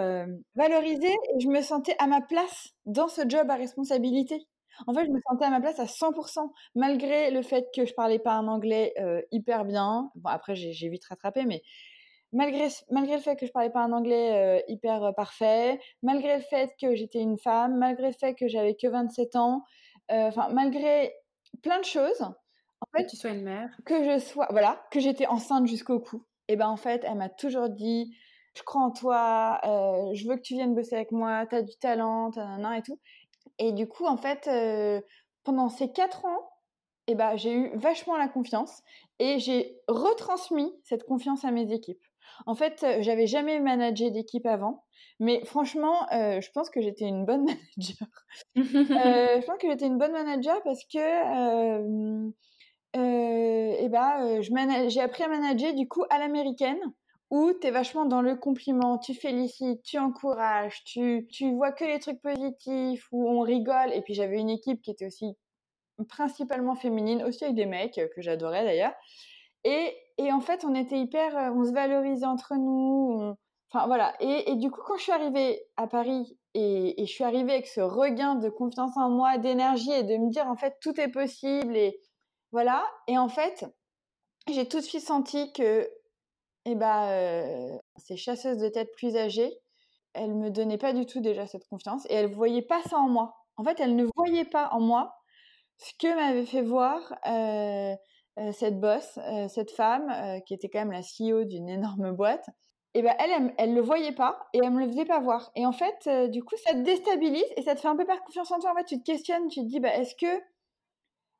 valorisée et je me sentais à ma place dans ce job à responsabilité. En fait, je me sentais à ma place à 100%, malgré le fait que je parlais pas un anglais euh, hyper bien. Bon, après, j'ai vite rattrapé, mais malgré, malgré le fait que je parlais pas un anglais euh, hyper euh, parfait, malgré le fait que j'étais une femme, malgré le fait que j'avais que 27 ans, enfin, malgré plein de choses. En fait, que tu sois une mère. Que je sois, voilà, que j'étais enceinte jusqu'au cou. Et ben, en fait, elle m'a toujours dit, je crois en toi, je veux que tu viennes bosser avec moi, tu as du talent, et tout. Et du coup, en fait, euh, pendant ces quatre ans, eh ben, j'ai eu vachement la confiance et j'ai retransmis cette confiance à mes équipes. En fait, euh, j'avais jamais managé d'équipe avant, mais franchement, euh, je pense que j'étais une bonne manager. je pense que j'étais une bonne manager parce que eh ben, j'ai appris à manager du coup à l'américaine où tu es vachement dans le compliment, tu félicites, tu encourages, tu, tu vois que les trucs positifs, où on rigole. Et puis j'avais une équipe qui était aussi principalement féminine, aussi avec des mecs euh, que j'adorais d'ailleurs. Et, et, en fait, on était hyper, euh, on se valorisait entre nous, Enfin voilà. Et, du coup, quand je suis arrivée à Paris et, je suis arrivée avec ce regain de confiance en moi, d'énergie et de me dire en fait tout est possible et voilà. Et en fait, j'ai tout de suite senti que eh ben, euh, ces chasseuses de tête plus âgées, elles me donnaient pas du tout déjà cette confiance et elles voyaient pas ça en moi. En fait, elles ne voyaient pas en moi ce que m'avait fait voir cette boss, cette femme qui était quand même la CEO d'une énorme boîte et ben elle, elle, le voyait pas et elle me le faisait pas voir. Et en fait, du coup, ça te déstabilise et ça te fait un peu perdre confiance en toi. En fait, tu te questionnes, tu te dis, bah, est-ce que,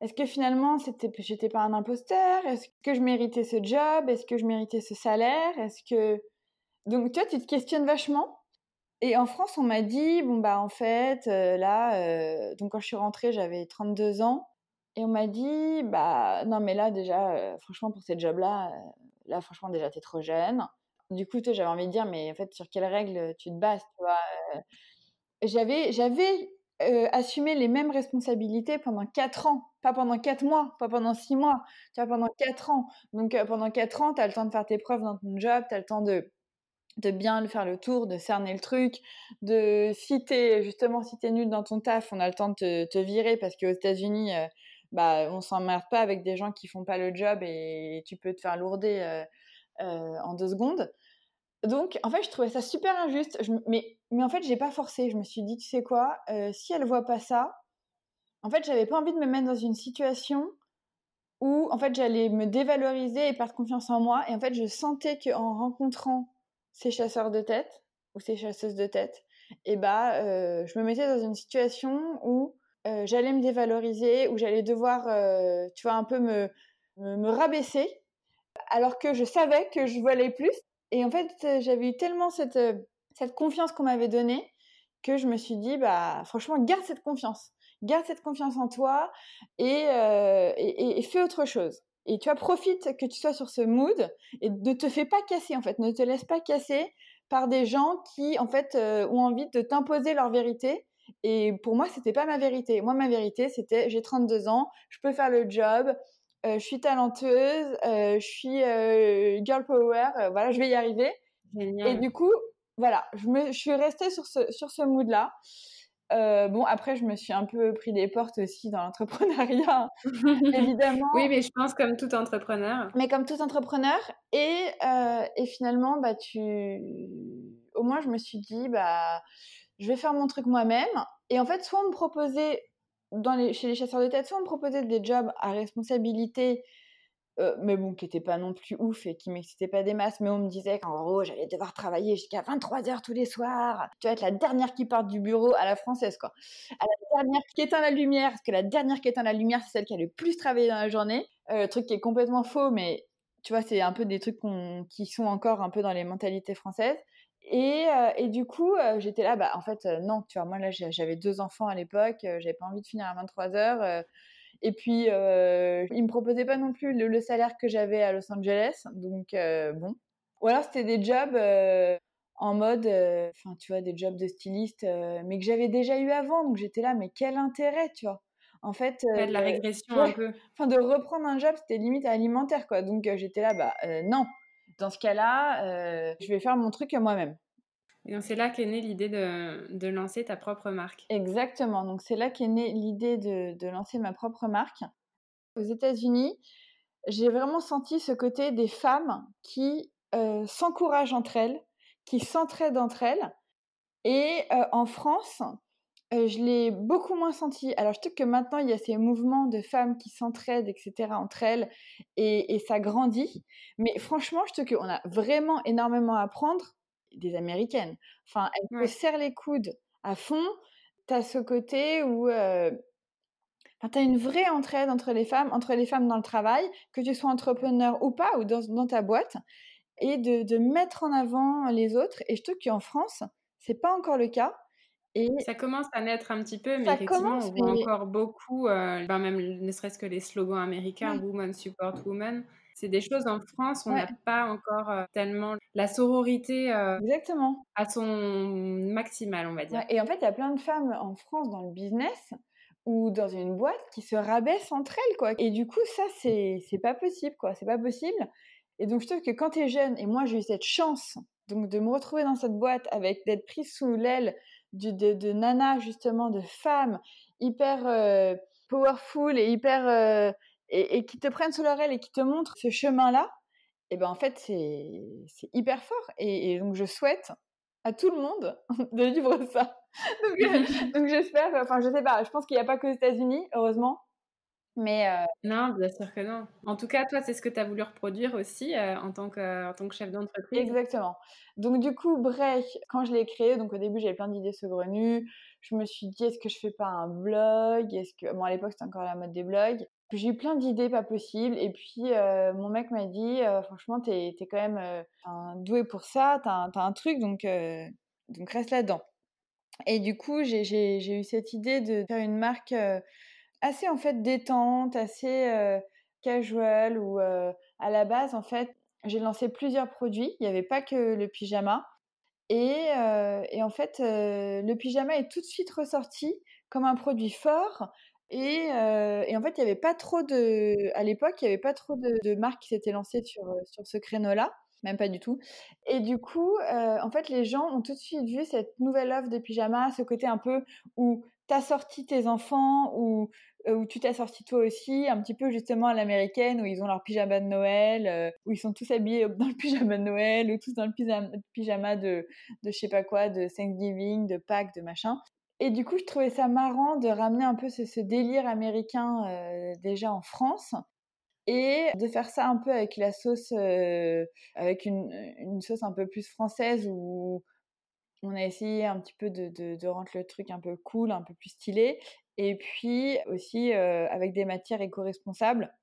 est-ce que finalement, c'était, j'étais pas un imposteur? Est-ce que je méritais ce job? Est-ce que je méritais ce salaire? Est-ce que, donc, tu vois, tu te questionnes vachement. Et en France, on m'a dit, bon, bah, en fait, euh, là, euh, donc quand je suis rentrée, j'avais 32 ans. Et on m'a dit, bah, non, mais là, déjà, franchement, pour ces jobs-là, là, franchement, déjà, t'es trop jeune. Du coup, j'avais envie de dire, mais en fait, sur quelles règles tu te bases, J'avais, j'avais assumé les mêmes responsabilités pendant quatre ans, pas pendant quatre mois, pas pendant six mois, tu vois, pendant quatre ans. Donc, pendant quatre ans, tu as le temps de faire tes preuves dans ton job, tu as le temps de de bien faire le tour, de cerner le truc, de si justement si nul dans ton taf, on a le temps de te, virer parce qu'aux États-Unis, bah on s'emmerde pas avec des gens qui font pas le job et tu peux te faire lourder euh, en deux secondes. Donc, en fait, je trouvais ça super injuste. mais, mais en fait, j'ai pas forcé. Je me suis dit, tu sais quoi, euh, si elle voit pas ça, en fait, j'avais pas envie de me mettre dans une situation où, en fait, j'allais me dévaloriser et perdre confiance en moi. Et en fait, je sentais qu'en rencontrant ces chasseurs de tête ou ces chasseuses de tête, et eh bah, euh, je me mettais dans une situation où j'allais me dévaloriser, où j'allais devoir, tu vois, un peu me, me rabaisser alors que je savais que je voulais plus. Et en fait, j'avais eu tellement cette, cette confiance qu'on m'avait donnée que je me suis dit, bah, franchement, garde cette confiance. Garde cette confiance en toi et, euh, et, fais autre chose. Et tu vois, profite que tu sois sur ce mood et ne te fais pas casser, en fait. Ne te laisse pas casser par des gens qui, en fait, euh, ont envie de t'imposer leur vérité. Et pour moi, c'était pas ma vérité. Moi, ma vérité, c'était j'ai 32 ans, je peux faire le job, euh, je suis talentueuse, euh, je suis girl power, voilà, je vais y arriver. Et du coup, voilà, je, me, je suis restée sur ce, sur ce mood-là. bon, après, je me suis un peu pris des portes aussi dans l'entrepreneuriat, évidemment. Oui, mais je pense comme tout entrepreneur. Mais comme tout entrepreneur. Et, et finalement, bah, tu... au moins, je me suis dit, bah, je vais faire mon truc moi-même. Et en fait, soit on me proposait dans chez les chasseurs de tête, soit on me proposait des jobs à responsabilité, euh, mais bon, qui n'étaient pas non plus ouf et qui m'excitaient pas des masses, mais on me disait qu'en gros, j'allais devoir travailler jusqu'à 23 heures tous les soirs. Tu vas être la dernière qui part du bureau à la française, quoi. À la dernière qui éteint la lumière, parce que la dernière qui éteint la lumière, c'est celle qui a le plus travaillé dans la journée. Euh, truc qui est complètement faux, mais tu vois, c'est un peu des trucs qui sont encore un peu dans les mentalités françaises. Et, euh, et, du coup, euh, j'étais là, bah, en fait, non, tu vois, moi, là, j'avais deux enfants à l'époque, j'avais pas envie de finir à 23 heures. Et puis, ils me proposaient pas non plus le, salaire que j'avais à Los Angeles. Donc, bon. Ou alors, c'était des jobs en mode, enfin, tu vois, des jobs de styliste, mais que j'avais déjà eu avant. Donc, j'étais là, mais quel intérêt, tu vois? En fait, de la régression un peu. Enfin, de reprendre un job, c'était limite alimentaire, quoi. Donc, j'étais là, bah, non dans ce cas-là, euh, je vais faire mon truc moi-même. Et donc c'est là qu'est née l'idée de, de, lancer ta propre marque. Exactement. Donc c'est là qu'est née l'idée de, de, lancer ma propre marque. Aux États-Unis, j'ai vraiment senti ce côté des femmes qui euh, s'encouragent entre elles, qui s'entraident entre elles. Et euh, en France, euh, je l'ai beaucoup moins senti. Alors, je trouve que maintenant, il y a ces mouvements de femmes qui s'entraident, etc., entre elles, et, ça grandit. Mais franchement, je trouve qu'on a vraiment énormément à apprendre des Américaines. Enfin, elles se serrent les coudes à fond. Tu as ce côté où... Euh, tu as une vraie entraide entre les femmes, entre les femmes dans le travail, que tu sois entrepreneur ou pas, ou dans, ta boîte, et de, de mettre en avant les autres. Et je trouve qu'en France, c'est pas encore le cas. Ça commence à naître un petit peu, mais effectivement, on voit encore beaucoup, euh, ben, même ne serait-ce que les slogans américains, Woman Support Woman. C'est des choses en France, on n'a pas encore euh, tellement la sororité euh, Exactement. à son maximal, on va dire. et en fait, il y a plein de femmes en France dans le business ou dans une boîte qui se rabaissent entre elles, quoi. Et du coup, ça, c'est pas possible, quoi. C'est pas possible. Et donc, je trouve que quand tu es jeune, et moi, j'ai eu cette chance Donc de me retrouver dans cette boîte avec d'être prise sous l'aile de, de, de nana justement, de femmes hyper euh, powerful et hyper euh, et, et, qui te prennent sous leur aile et qui te montrent ce chemin-là, et ben en fait c'est hyper fort. Et, et, donc je souhaite à tout le monde de vivre ça. donc, euh, donc j'espère, enfin je sais pas, je pense qu'il n'y a pas que aux États-Unis, heureusement, mais euh... Non, bien sûr que non. En tout cas, toi, c'est ce que tu as voulu reproduire aussi euh, en, tant que, en tant que chef d'entreprise. Exactement. Donc, du coup, bref, quand je l'ai créé, donc au début, j'avais plein d'idées saugrenues. Je me suis dit, est-ce que je fais pas un blog? Est-ce que... Bon, à l'époque, c'était encore la mode des blogs. J'ai eu plein d'idées pas possibles. Et puis, euh, mon mec m'a dit, euh, franchement, t'es es quand même euh, doué pour ça, t'as un, un truc, donc, euh, donc reste là-dedans. Et du coup, j'ai eu cette idée de faire une marque assez en fait détente, assez casual euh, à la base en fait j'ai lancé plusieurs produits. Il n'y avait pas que le pyjama et, et en fait le pyjama est tout de suite ressorti comme un produit fort. Et, et en fait, il n'y avait pas trop de, à l'époque, il n'y avait pas trop de, marques qui s'étaient lancées sur, sur ce créneau-là même pas du tout. Et du coup, euh, en fait, les gens ont tout de suite vu cette nouvelle offre de pyjama, ce côté un peu où t'as sorti tes enfants, ou euh, où tu t'as sorti toi aussi, un petit peu justement à l'américaine, où ils ont leur pyjama de Noël, euh, où ils sont tous habillés dans le pyjama de Noël, ou tous dans le pyjama de, de je sais pas quoi, de Thanksgiving, de Pâques, de machin. Et du coup, je trouvais ça marrant de ramener un peu ce, délire américain euh, déjà en France et de faire ça un peu avec la sauce, euh, avec une, sauce un peu plus française où on a essayé un petit peu de, rendre le truc un peu cool, un peu plus stylé, et puis aussi euh, avec des matières éco-responsables.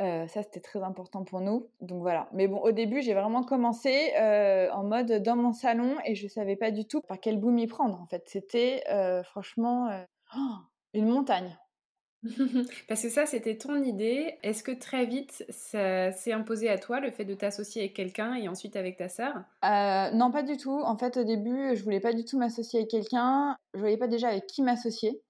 Euh, ça, c'était très important pour nous. Donc voilà. Mais bon, au début, j'ai vraiment commencé euh, en mode dans mon salon et je savais pas du tout par quel bout m'y prendre. En fait, c'était euh, franchement oh, une montagne. Parce que ça, c'était ton idée. Est-ce que très vite, ça s'est imposé à toi le fait de t'associer avec quelqu'un et ensuite avec ta sœur? Non, pas du tout. En fait, au début, je voulais pas du tout m'associer avec quelqu'un. Je voyais pas déjà avec qui m'associer.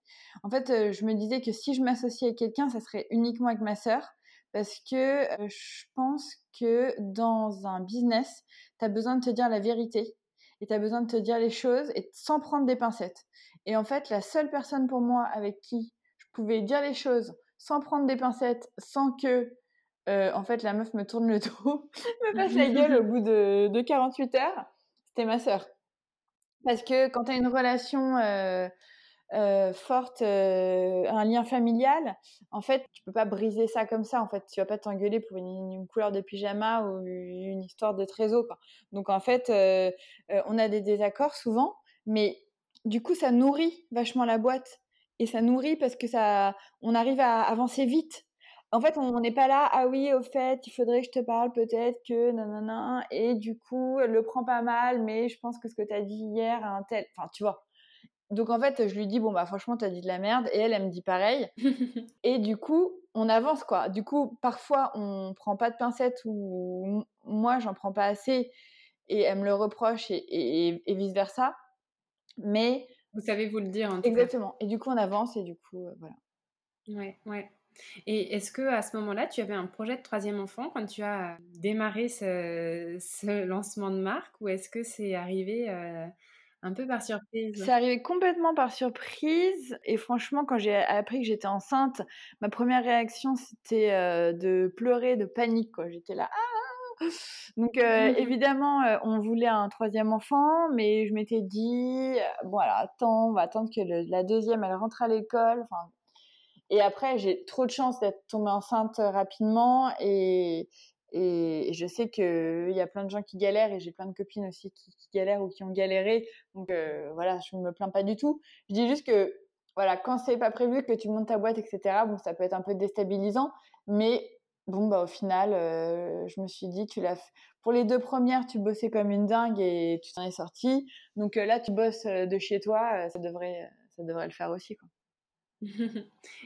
En fait, je me disais que si je m'associais avec quelqu'un, ça serait uniquement avec ma sœur. Parce que je pense que dans un business, tu as besoin de te dire la vérité. Et tu as besoin de te dire les choses et sans prendre des pincettes. Et en fait, la seule personne pour moi avec qui pouvais dire les choses sans prendre des pincettes, sans que, euh, en fait, la meuf me tourne le dos, me passe la gueule au bout de, de 48 heures, c'était ma sœur. Parce que quand tu as une relation euh, euh, forte, euh, un lien familial, en fait, tu peux pas briser ça comme ça. En fait, tu vas pas t'engueuler pour une, couleur de pyjama ou une histoire de trésor. Donc, en fait, euh, on a des désaccords souvent, mais du coup, ça nourrit vachement la boîte et ça nourrit parce que ça, on arrive à avancer vite. En fait, on n'est pas là, ah oui, au fait, il faudrait que je te parle peut-être que nanana, et du coup, le prend pas mal, mais je pense que ce que tu as dit hier, un tel, enfin, tu vois. Donc en fait, je lui dis, bon, bah franchement, tu as dit de la merde, et elle, elle me dit pareil. et du coup, on avance, quoi. Du coup, parfois, on prend pas de pincettes ou moi, j'en prends pas assez, et elle me le reproche, et, et, et vice-versa. Mais vous savez vous le dire. En tout Exactement. Cas. Et du coup, on avance et du coup, euh, voilà. Ouais, ouais. Et est-ce que à ce moment-là, tu avais un projet de troisième enfant quand tu as démarré ce, ce lancement de marque ou est-ce que c'est arrivé euh, un peu par surprise C'est arrivé complètement par surprise et franchement, quand j'ai appris que j'étais enceinte, ma première réaction c'était euh, de pleurer, de panique. J'étais là, ah donc euh, mmh évidemment, euh, on voulait un troisième enfant, mais je m'étais dit bon alors attends, on va attendre que le, la deuxième elle rentre à l'école. Enfin, et après j'ai trop de chance d'être tombée enceinte rapidement et et je sais que il y a plein de gens qui galèrent et j'ai plein de copines aussi qui, galèrent ou qui ont galéré. Donc euh, voilà, je ne me plains pas du tout. Je dis juste que voilà, quand c'est pas prévu que tu montes ta boîte, etc. Bon, ça peut être un peu déstabilisant, mais bon bah au final euh, je me suis dit tu l'as pour les deux premières tu bossais comme une dingue et tu t'en es sorti donc euh, là tu bosses de chez toi ça devrait ça devrait le faire aussi quoi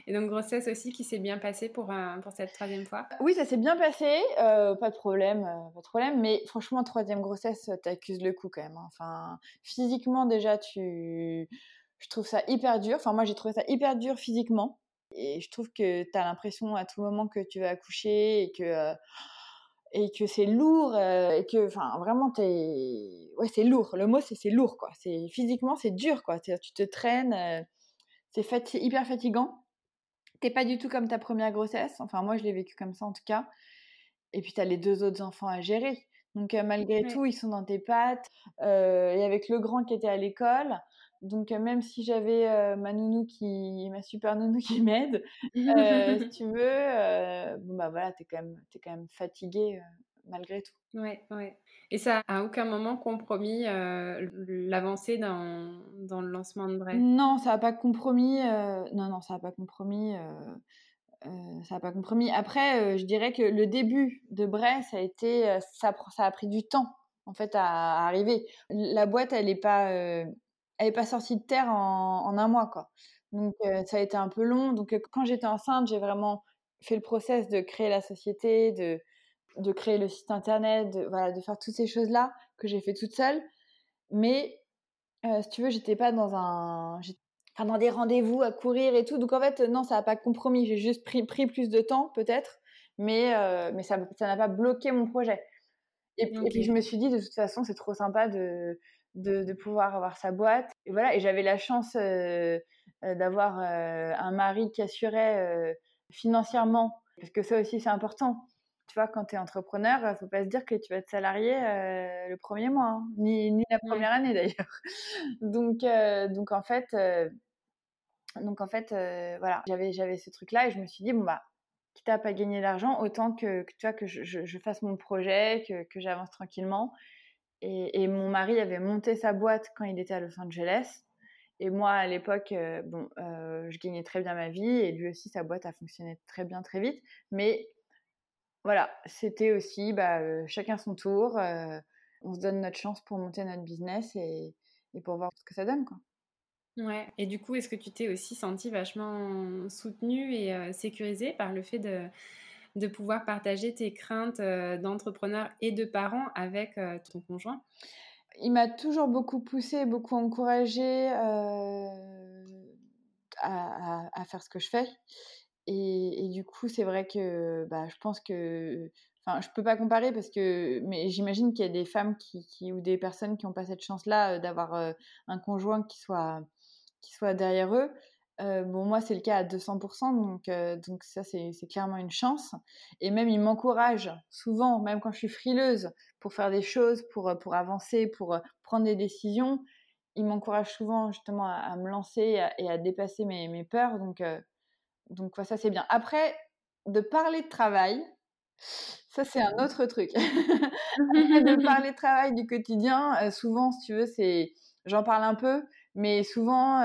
et donc grossesse aussi qui s'est bien passée pour pour cette troisième fois? Oui ça s'est bien passé pas de problème pas de problème mais franchement troisième grossesse t'accuses le coup quand même hein. enfin physiquement déjà tu je trouve ça hyper dur. Enfin moi j'ai trouvé ça hyper dur physiquement. Et je trouve que tu as l'impression à tout moment que tu vas accoucher et que, euh, et que c'est lourd et que enfin vraiment t'es ouais c'est lourd. Le mot c'est c'est lourd quoi. C'est physiquement c'est dur quoi. Tu te traînes c'est hyper fatigant. T'es pas du tout comme ta première grossesse. Enfin moi je l'ai vécu comme ça en tout cas. Et puis tu as les deux autres enfants à gérer. Donc malgré tout ils sont dans tes pattes et avec le grand qui était à l'école. Donc même si j'avais ma nounou qui, ma super nounou qui m'aide, si tu veux, bon bah voilà, t'es quand même, es quand même fatigué malgré tout. Ouais, ouais. Et ça a à aucun moment compromis l'avancée dans, dans, le lancement de Bref Non, ça n'a pas compromis. non, non, ça n'a pas compromis. ça n'a pas compromis. Après, je dirais que le début de Bray, ça a été, ça, ça a pris du temps en fait à, à arriver. La boîte, elle n'est pas elle n'est pas sortie de terre en, un mois, quoi. Donc, ça a été un peu long. Donc, quand j'étais enceinte, j'ai vraiment fait le process de créer la société, de, de créer le site internet, de, voilà, de faire toutes ces choses-là que j'ai fait toute seule. Mais, si tu veux, j'étais pas dans un. Enfin, dans des rendez-vous à courir et tout. Donc, en fait, non, ça n'a pas compromis. J'ai juste pris, pris plus de temps, peut-être. Mais, mais ça n'a pas bloqué mon projet. Et, et puis, je me suis dit, de toute façon, c'est trop sympa de de, pouvoir avoir sa boîte. Et voilà, et j'avais la chance euh, euh, d'avoir euh, un mari qui assurait financièrement, parce que ça aussi c'est important. Tu vois, quand tu es entrepreneur, il faut pas se dire que tu vas être salarié le premier mois, hein, ni, ni, la première année d'ailleurs. donc, donc en fait, donc en fait, voilà, j'avais j'avais ce truc-là et je me suis dit bon bah quitte à pas gagner d'argent, autant que, tu vois que je, je, fasse mon projet, que, que j'avance tranquillement. Et, mon mari avait monté sa boîte quand il était à Los Angeles. Et moi, à l'époque, euh, bon, euh, je gagnais très bien ma vie et lui aussi, sa boîte a fonctionné très bien, très vite. Mais voilà, c'était aussi bah, euh, chacun son tour. on se donne notre chance pour monter notre business et, et, pour voir ce que ça donne. Quoi. Ouais, et du coup, est-ce que tu t'es aussi senti vachement soutenue et sécurisée par le fait de de pouvoir partager tes craintes euh, d'entrepreneur et de parent avec euh, ton conjoint? Il m'a toujours beaucoup poussé, beaucoup encouragé euh, à, faire ce que je fais. Et, du coup, c'est vrai que bah, je pense que. Enfin, je peux pas comparer parce que. Mais j'imagine qu'il y a des femmes qui, ou des personnes qui n'ont pas cette chance-là d'avoir un conjoint qui soit, qui soit derrière eux. Euh, bon, moi, c'est le cas à 200%, donc, euh, donc ça, c'est clairement une chance. Et même, il m'encourage souvent, même quand je suis frileuse, pour faire des choses, pour, pour avancer, pour prendre des décisions. Il m'encourage souvent, justement, à, me lancer et à, dépasser mes, mes, peurs. Donc, euh, donc ça, c'est bien. Après, de parler de travail, ça, c'est un autre truc. de parler de travail du quotidien, souvent, si tu veux, c'est... J'en parle un peu, mais souvent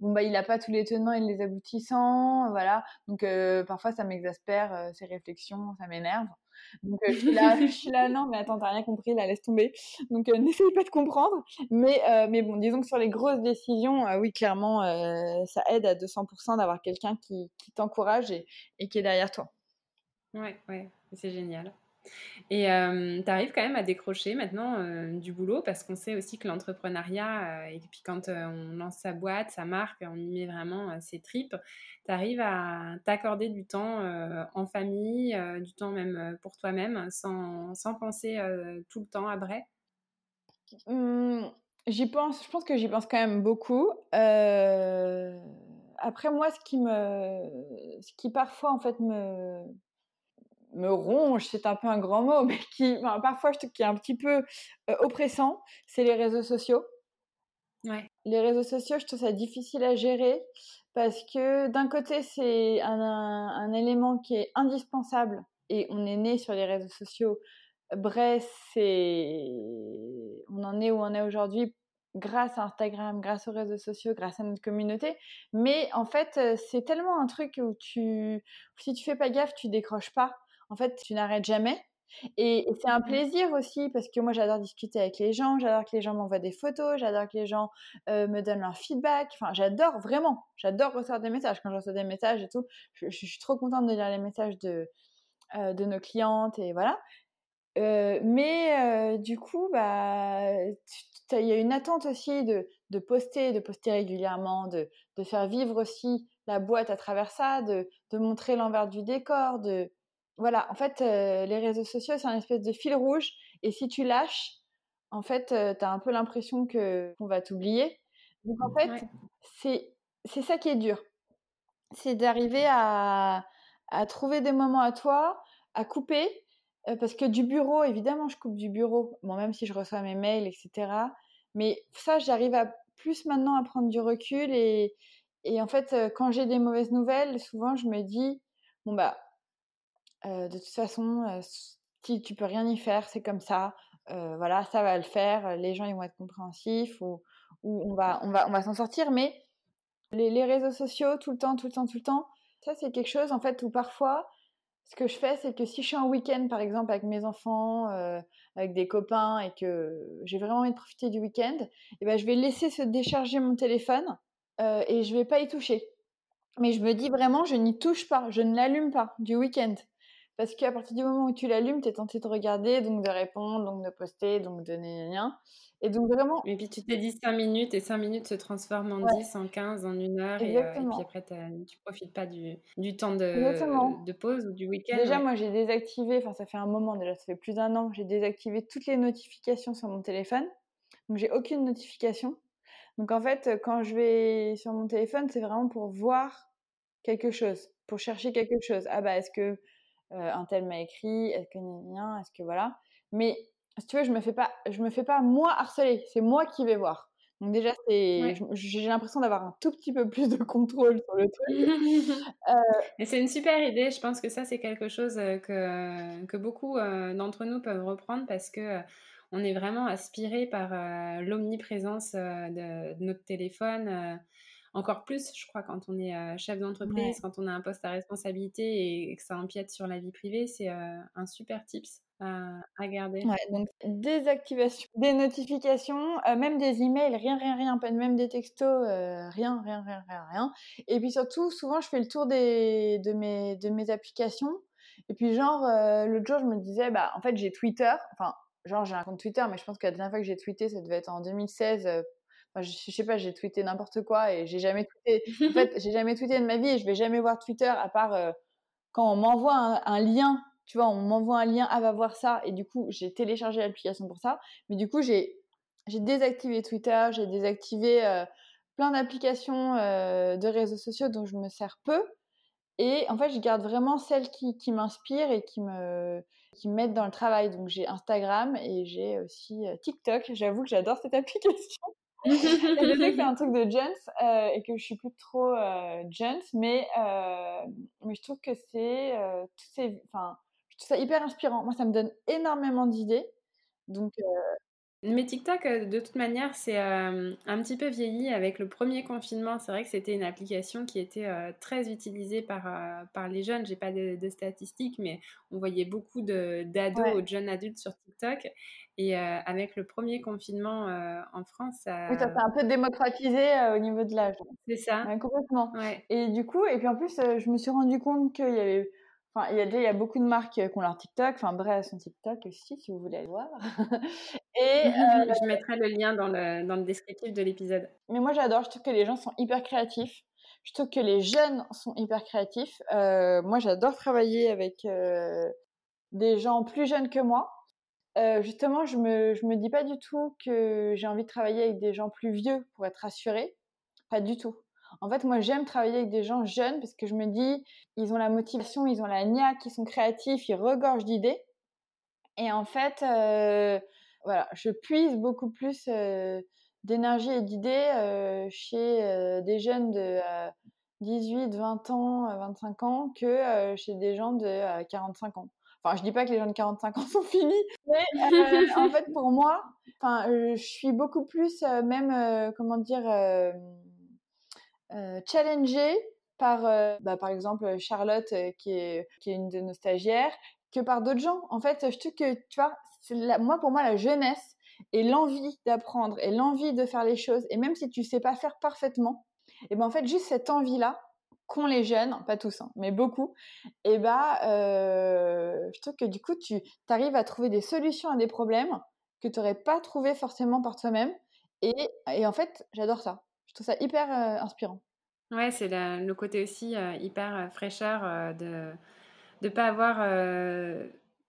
bon bah il n'a pas tous les tenants et les aboutissants, voilà. Donc euh, parfois ça m'exaspère ces réflexions, ça m'énerve. Donc euh, je suis là, je suis là, non mais attends t'as rien compris, là laisse tomber. Donc n'essaye pas de comprendre. Mais mais bon disons que sur les grosses décisions, oui clairement ça aide à 200% d'avoir quelqu'un qui, qui t'encourage et, et qui est derrière toi. Ouais ouais c'est génial. Et tu arrives quand même à décrocher maintenant du boulot parce qu'on sait aussi que l'entrepreneuriat, et puis quand on lance sa boîte, sa marque, on y met vraiment ses tripes, tu arrives à t'accorder du temps en famille, du temps même pour toi-même, sans, sans, penser tout le temps à Bray mmh, J'y pense, je pense que j'y pense quand même beaucoup. Après, moi, ce qui me, ce qui parfois en fait me, me ronge, c'est un peu un grand mot, mais qui, parfois, je trouve qui est un petit peu euh, oppressant, c'est les réseaux sociaux. Ouais. Les réseaux sociaux, je trouve ça difficile à gérer parce que d'un côté, c'est un, un, élément qui est indispensable et on est né sur les réseaux sociaux. Bref, c'est, on en est où on est aujourd'hui grâce à Instagram, grâce aux réseaux sociaux, grâce à notre communauté. Mais en fait, euh, c'est tellement un truc où tu, si tu fais pas gaffe, tu décroches pas en fait, tu n'arrêtes jamais. Et, c'est un mmh plaisir aussi parce que moi j'adore discuter avec les gens, j'adore que les gens m'envoient des photos, j'adore que les gens euh, me donnent leur feedback. Enfin, j'adore vraiment, j'adore recevoir des messages. Quand je reçois des messages et tout, je, suis trop contente de lire les messages de, euh, de nos clientes et voilà. Euh, mais du coup, bah, il y a une attente aussi de, de, poster, de poster régulièrement, de, de, faire vivre aussi la boîte à travers ça, de, de montrer l'envers du décor, de, voilà, en fait, les réseaux sociaux, c'est un espèce de fil rouge. Et si tu lâches, en fait, tu as un peu l'impression que qu'on va t'oublier. Donc en fait, c'est c'est ça qui est dur. C'est d'arriver à, à trouver des moments à toi, à couper. parce que du bureau, évidemment, je coupe du bureau, bon, même si je reçois mes mails, etc. Mais ça, j'arrive à plus maintenant à prendre du recul. Et, et en fait, quand j'ai des mauvaises nouvelles, souvent, je me dis, bon, bah, de toute façon, si tu peux rien y faire, c'est comme ça. voilà, ça va le faire. Les gens ils vont être compréhensifs ou, ou on va on va on va s'en sortir. Mais les, les, réseaux sociaux, tout le temps, tout le temps, tout le temps, ça c'est quelque chose en fait où parfois ce que je fais, c'est que si je suis en week-end, par exemple, avec mes enfants, avec des copains, et que j'ai vraiment envie de profiter du week-end, et eh ben, je vais laisser se décharger mon téléphone et je vais pas y toucher. Mais je me dis vraiment, je n'y touche pas, je ne l'allume pas du week-end. Parce qu'à partir du moment où tu l'allumes, tu es tenté de regarder, donc de répondre, donc de poster, donc de rien. Et donc vraiment. Et puis tu t'es dit 5 minutes et 5 minutes se transforment en 10, en 15, en 1 heure. Et, euh, et, puis après, tu profites pas du, du temps de, de, pause ou du week-end. Déjà, moi j'ai désactivé, enfin ça fait un moment déjà, ça fait plus d'un an, j'ai désactivé toutes les notifications sur mon téléphone. Donc j'ai aucune notification. Donc en fait, quand je vais sur mon téléphone, c'est vraiment pour voir quelque chose, pour chercher quelque chose. Ah bah est-ce que un tel m'a écrit, est-ce que rien, est-ce que voilà. Mais si tu veux, je me fais pas, je me fais pas moi harceler, c'est moi qui vais voir. Donc déjà, c'est, j'ai l'impression d'avoir un tout petit peu plus de contrôle sur le truc. euh... Et c'est une super idée. Je pense que ça, c'est quelque chose euh, que, que beaucoup euh, d'entre nous peuvent reprendre parce que on est vraiment aspiré par l'omniprésence de, de, notre téléphone encore plus, je crois, quand on est chef d'entreprise, quand on a un poste à responsabilité et que ça empiète sur la vie privée, c'est un super tips à, garder. Ouais, donc désactivation des notifications, même des emails, rien, rien, rien, pas même des textos, rien, rien, rien, rien, rien. Et puis surtout, souvent, je fais le tour des, de, mes, de mes applications. Et puis genre, l'autre jour, je me disais, bah, en fait, j'ai Twitter, enfin, genre, j'ai un compte Twitter, mais je pense que la dernière fois que j'ai tweeté, ça devait être en 2016 je, sais pas, j'ai tweeté n'importe quoi et j'ai jamais tweeté. En fait, j'ai jamais tweeté de ma vie et je vais jamais voir Twitter à part euh, quand on m'envoie un, lien. Tu vois, on m'envoie un lien, ah va voir ça. Et du coup, j'ai téléchargé l'application pour ça. Mais du coup, j'ai j'ai désactivé Twitter, j'ai désactivé euh, plein d'applications euh, de réseaux sociaux dont je me sers peu. Et en fait, je garde vraiment celles qui, qui m'inspirent et qui me qui mettent dans le travail. Donc j'ai Instagram et j'ai aussi TikTok. J'avoue que j'adore cette application je sais que c'est un truc de euh, et que je suis plus trop euh, euh, mais je trouve que c'est euh, trouve ça hyper inspirant. Moi, ça me donne énormément d'idées. Donc, euh, mais TikTok, de toute manière, c'est un petit peu vieilli avec le premier confinement. C'est vrai que c'était une application qui était très utilisée par, par les jeunes. J'ai pas de, statistiques, mais on voyait beaucoup d'ados ou de jeunes adultes sur TikTok. Et avec le premier confinement en France, ça... Oui, ça s'est un peu démocratisé au niveau de l'âge. C'est ça. complètement. Et du coup, et puis en plus, je me suis rendu compte qu'il y avait... Enfin, il y a déjà il y a beaucoup de marques qui ont leur TikTok. Enfin, bref, son TikTok aussi, si vous voulez aller voir. et je mettrai le lien dans le, dans le descriptif de l'épisode. Mais moi, j'adore. Je trouve que les gens sont hyper créatifs. Je trouve que les jeunes sont hyper créatifs. moi, j'adore travailler avec des gens plus jeunes que moi euh, justement, je me, je me dis pas du tout que j'ai envie de travailler avec des gens plus vieux pour être rassurée. Pas du tout. En fait, moi, j'aime travailler avec des gens jeunes parce que je me dis, ils ont la motivation, ils ont la niaque, ils sont créatifs, ils regorgent d'idées. Et en fait, euh, voilà, je puise beaucoup plus euh, d'énergie et d'idées chez des jeunes de 18, 20 ans, 25 ans que chez des gens de 45 ans. Enfin, je dis pas que les gens de 45 ans sont finis, mais euh, en fait, pour moi, euh, je suis beaucoup plus euh, même, comment dire, challengée par, bah, par exemple, Charlotte, qui est, qui est une de nos stagiaires, que par d'autres gens. En fait, je trouve que, tu vois, moi, pour moi, la jeunesse et l'envie d'apprendre et l'envie de faire les choses, et même si tu sais pas faire parfaitement, et ben en fait, juste cette envie-là, qu'ont les jeunes, pas tous, hein, mais beaucoup, et bah, euh, je trouve que du coup, tu arrives à trouver des solutions à des problèmes que tu n'aurais pas trouvé forcément par toi-même. Et, et, en fait, j'adore ça. Trouve ça hyper euh, inspirant. Ouais, c'est le côté aussi euh, hyper fraîcheur de de pas avoir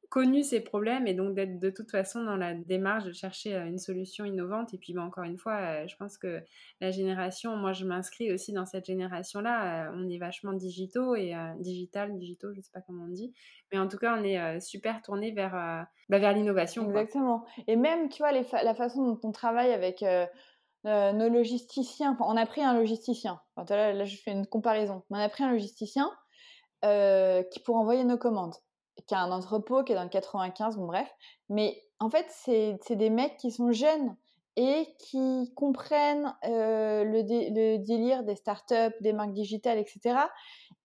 connu ces problèmes et donc d'être de toute façon dans la démarche de chercher une solution innovante. Et puis, bah, encore une fois, je pense que la génération, moi je m'inscris aussi dans cette génération-là, on est vachement digitaux et digital, digitaux, je sais pas comment on dit. Mais en tout cas, on est super tourné vers, bah, vers l'innovation. Exactement. Et même, tu vois, la façon dont on travaille avec nos logisticiens, on a pris un logisticien. là, je fais une comparaison. On a pris un logisticien qui pour envoyer nos commandes qui a un entrepôt qui est dans le 95, bon bref. Mais en fait, c'est des mecs qui sont jeunes et qui comprennent euh, le, le, délire des startups, des marques digitales, etc.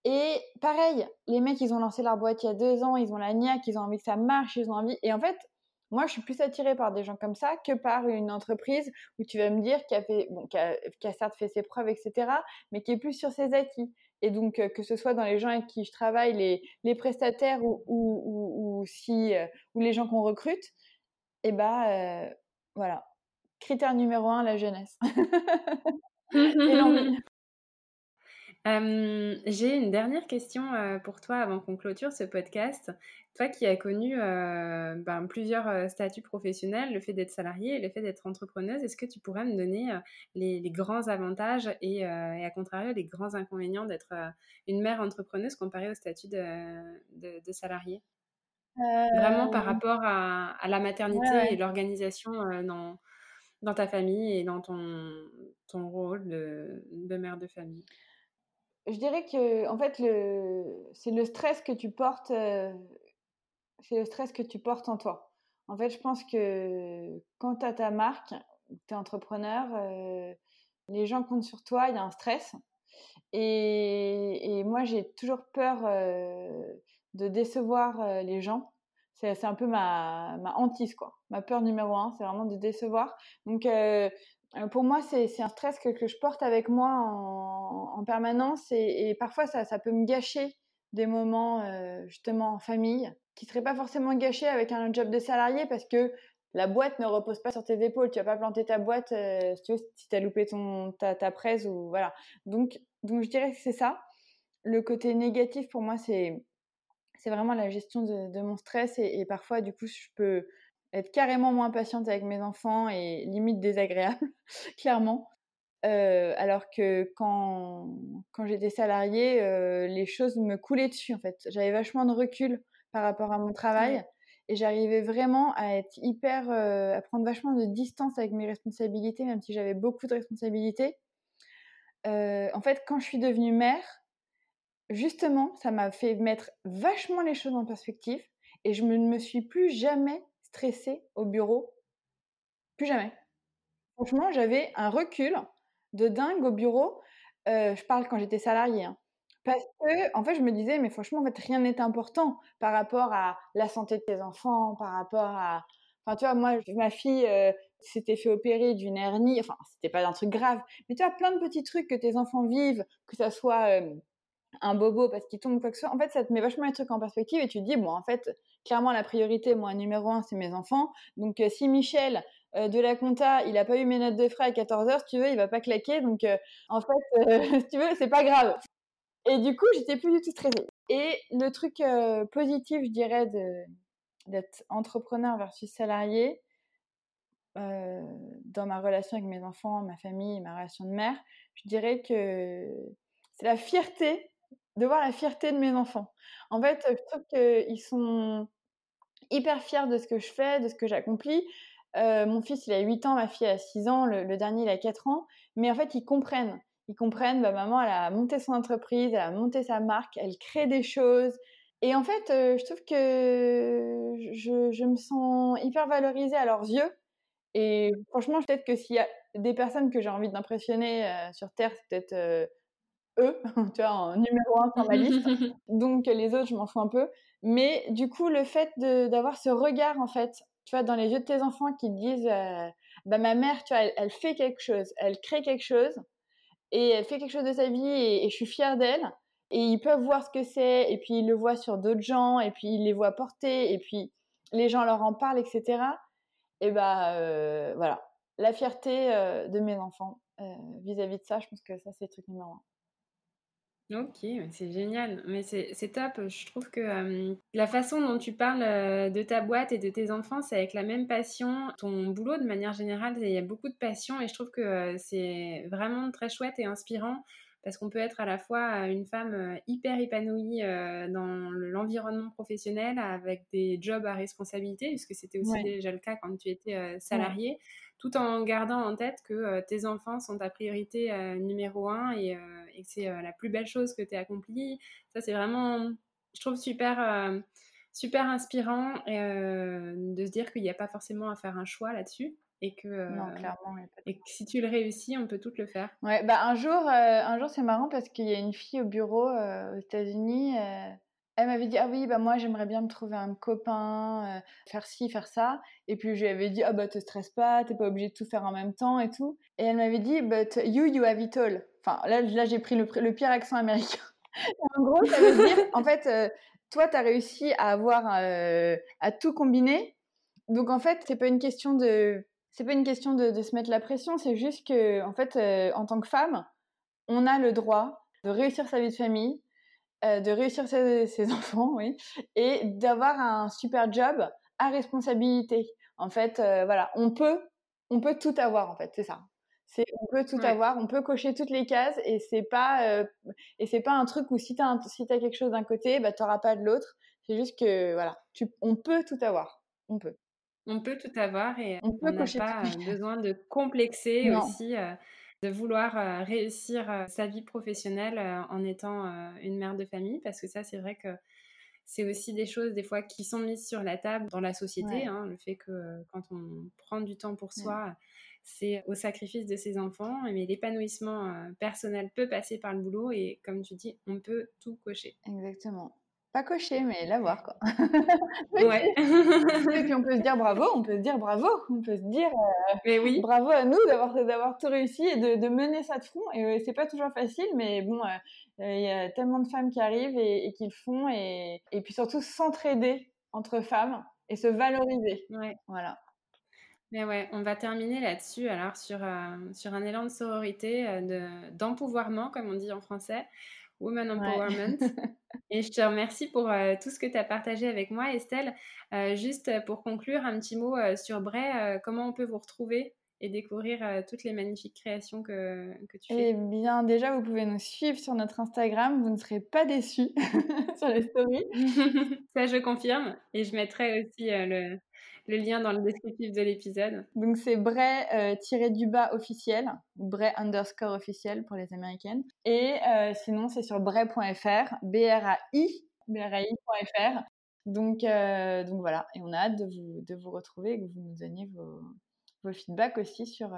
Et pareil, les mecs, ils ont lancé leur boîte il y a deux ans, ils ont la niaque, ils ont envie que ça marche, ils ont envie. Et en fait, moi, je suis plus attirée par des gens comme ça que par une entreprise où tu vas me dire qu'il a, fait, bon, certes fait ses preuves, etc., mais qui est plus sur ses acquis. Et donc, euh, que ce soit dans les gens avec qui je travaille, les, les prestataires ou, ou, ou, si, euh, ou les gens qu'on recrute, et eh ben euh, voilà. Critère numéro un, la jeunesse. et l'envie. J'ai une dernière question pour toi avant qu'on clôture ce podcast. Toi qui as connu ben, plusieurs statuts professionnels, le fait d'être salarié et le fait d'être entrepreneuse, est-ce que tu pourrais me donner les, grands avantages et, à contrario les grands inconvénients d'être une mère entrepreneuse comparée au statut de, de, salarié? Vraiment par rapport à, la maternité et l'organisation dans, dans ta famille et dans ton, ton rôle de, de mère de famille? Je dirais que en fait le c'est le stress que tu portes euh, c'est le stress que tu portes en toi. En fait, je pense que quand tu as ta marque, tu es entrepreneur, euh, les gens comptent sur toi, il y a un stress. Et, et moi, j'ai toujours peur euh, de décevoir les gens. C'est un peu ma, ma hantise, quoi. Ma peur numéro un, c'est vraiment de décevoir. Donc, pour moi, c'est un stress que, que, je porte avec moi en, en permanence et, parfois ça, peut me gâcher des moments euh, justement en famille qui seraient pas forcément gâchés avec un job de salarié parce que la boîte ne repose pas sur tes épaules. Tu vas pas planter ta boîte euh, si tu as loupé ton, ta, presse ou voilà. Donc, donc je dirais que c'est ça. Le côté négatif pour moi, c'est c'est vraiment la gestion de, mon stress et, parfois du coup je peux être carrément moins patiente avec mes enfants et limite désagréable, clairement. Euh, alors que quand, quand j'étais salariée, euh, les choses me coulaient dessus en fait. J'avais vachement de recul par rapport à mon travail et j'arrivais vraiment à être hyper, euh, à prendre vachement de distance avec mes responsabilités, même si j'avais beaucoup de responsabilités. en fait, quand je suis devenue mère, justement, ça m'a fait mettre vachement les choses en perspective et je ne me suis plus jamais stressée au bureau. Plus jamais. Franchement, j'avais un recul de dingue au bureau. Je parle quand j'étais salariée. Hein. Parce que, en fait, je me disais, mais franchement, en fait, rien n'est important par rapport à la santé de tes enfants, par rapport à. Enfin, tu vois, moi, ma fille s'était fait opérer d'une hernie. Enfin, c'était pas un truc grave. Mais tu as plein de petits trucs que tes enfants vivent, que ça soit. Un bobo parce qu'il tombe quoi que ce soit. En fait, ça te met vachement les trucs en perspective et tu te dis, bon, en fait, clairement, la priorité, moi, numéro un, c'est mes enfants. Donc, si Michel euh, de la compta, il a pas eu mes notes de frais à 14 heures, si tu veux, il va pas claquer. Donc, euh, en fait, si tu veux, c'est pas grave. Et du coup, j'étais plus du tout stressée. Et le truc positif, je dirais, d'être entrepreneur versus salarié, dans ma relation avec mes enfants, ma famille, ma relation de mère, je dirais que c'est la fierté de voir la fierté de mes enfants. En fait, je trouve qu'ils sont hyper fiers de ce que je fais, de ce que j'accomplis. Euh, mon fils, il a 8 ans, ma fille a 6 ans, le, dernier, il a 4 ans. Mais en fait, ils comprennent. Ils comprennent, bah, maman, elle a monté son entreprise, elle a monté sa marque, elle crée des choses. Et en fait, euh, je trouve que je, je, me sens hyper valorisée à leurs yeux. Et franchement, peut-être que s'il y a des personnes que j'ai envie d'impressionner euh, sur Terre, c'est peut-être eux, tu vois, en numéro un sur ma liste. Donc les autres, je m'en fous un peu. Mais du coup, le fait d'avoir ce regard, en fait, tu vois, dans les yeux de tes enfants qui disent, euh, bah ma mère, tu vois, elle, fait quelque chose, elle crée quelque chose, et elle fait quelque chose de sa vie, et, je suis fière d'elle. Et ils peuvent voir ce que c'est, et puis ils le voient sur d'autres gens, et puis ils les voient porter, et puis les gens leur en parlent, etc. Et bah euh, voilà, la fierté euh, de mes enfants vis-à-vis -vis de ça, je pense que ça c'est le truc numéro un. Ok, c'est génial, mais c'est top. Je trouve que la façon dont tu parles de ta boîte et de tes enfants, c'est avec la même passion. Ton boulot, de manière générale, il y a beaucoup de passion et je trouve que c'est vraiment très chouette et inspirant parce qu'on peut être à la fois une femme hyper épanouie dans l'environnement professionnel avec des jobs à responsabilité, puisque c'était aussi déjà le cas quand tu étais salariée tout en gardant en tête que euh, tes enfants sont ta priorité euh, numéro un et, euh, et que c'est la plus belle chose que tu as accomplie. Ça, c'est vraiment, je trouve, super, super inspirant de se dire qu'il n'y a pas forcément à faire un choix là-dessus. Et que, non, clairement, et que si tu le réussis, on peut tout le faire. Ouais, bah un jour, un jour c'est marrant parce qu'il y a une fille au bureau aux États-Unis elle m'avait dit ah oui bah moi j'aimerais bien me trouver un copain, euh, faire ci faire ça et puis je lui avais dit ah bah te stresse pas, t'es pas obligé de tout faire en même temps et tout et elle m'avait dit but you you have it all. Enfin là là j'ai pris le, pire accent américain. en gros ça veut dire en fait euh, toi t'as réussi à avoir euh, à tout combiner donc en fait c'est pas une question de c'est pas une question de, se mettre la pression c'est juste que en fait en tant que femme on a le droit de réussir sa vie de famille euh, de réussir ses, enfants, oui, et d'avoir un super job à responsabilité. En fait, euh, voilà, on peut, on peut tout avoir, en fait, c'est ça. C'est, on peut tout avoir, on peut cocher toutes les cases et c'est pas, euh, et c'est pas un truc où si t'as, si as quelque chose d'un côté, bah t'auras pas de l'autre. C'est juste que, voilà, tu, on peut tout avoir. On peut. On peut tout avoir et on n'a pas besoin de complexer aussi de vouloir euh, réussir euh, sa vie professionnelle euh, en étant une mère de famille, parce que ça, c'est vrai que c'est aussi des choses des fois qui sont mises sur la table dans la société. Hein, le fait que quand on prend du temps pour soi, c'est au sacrifice de ses enfants, mais l'épanouissement personnel peut passer par le boulot et comme tu dis, on peut tout cocher. Exactement pas cocher, mais l'avoir, quoi. ouais. et puis on peut se dire bravo, on peut se dire bravo, on peut se dire euh, mais oui. bravo à nous d'avoir d'avoir tout réussi et de, de, mener ça de front. Et euh, c'est pas toujours facile, mais bon, euh, il y a tellement de femmes qui arrivent et, et qui le font, et, et puis surtout s'entraider entre femmes et se valoriser. Ouais. Voilà. Mais ouais, on va terminer là-dessus, alors sur, sur un élan de sororité, d'empouvoirment, comme on dit en français. Woman Empowerment. et je te remercie pour euh, tout ce que tu as partagé avec moi, Estelle. Euh, juste pour conclure, un petit mot euh, sur Bray. comment on peut vous retrouver? Et découvrir toutes les magnifiques créations que, que tu fais Eh bien, déjà, vous pouvez nous suivre sur notre Instagram. Vous ne serez pas déçus sur les stories. Ça, je confirme. Et je mettrai aussi le, le lien dans le descriptif de l'épisode. Donc c'est Bray euh, tiré du bas officiel, Bray underscore officiel pour les américaines. Et euh, sinon c'est sur bray.fr, B-R-A-I, B-R-A-I.fr. Donc, euh, donc voilà, et on a hâte de vous, de vous retrouver et que vous nous donniez vos, vos feedbacks aussi sur,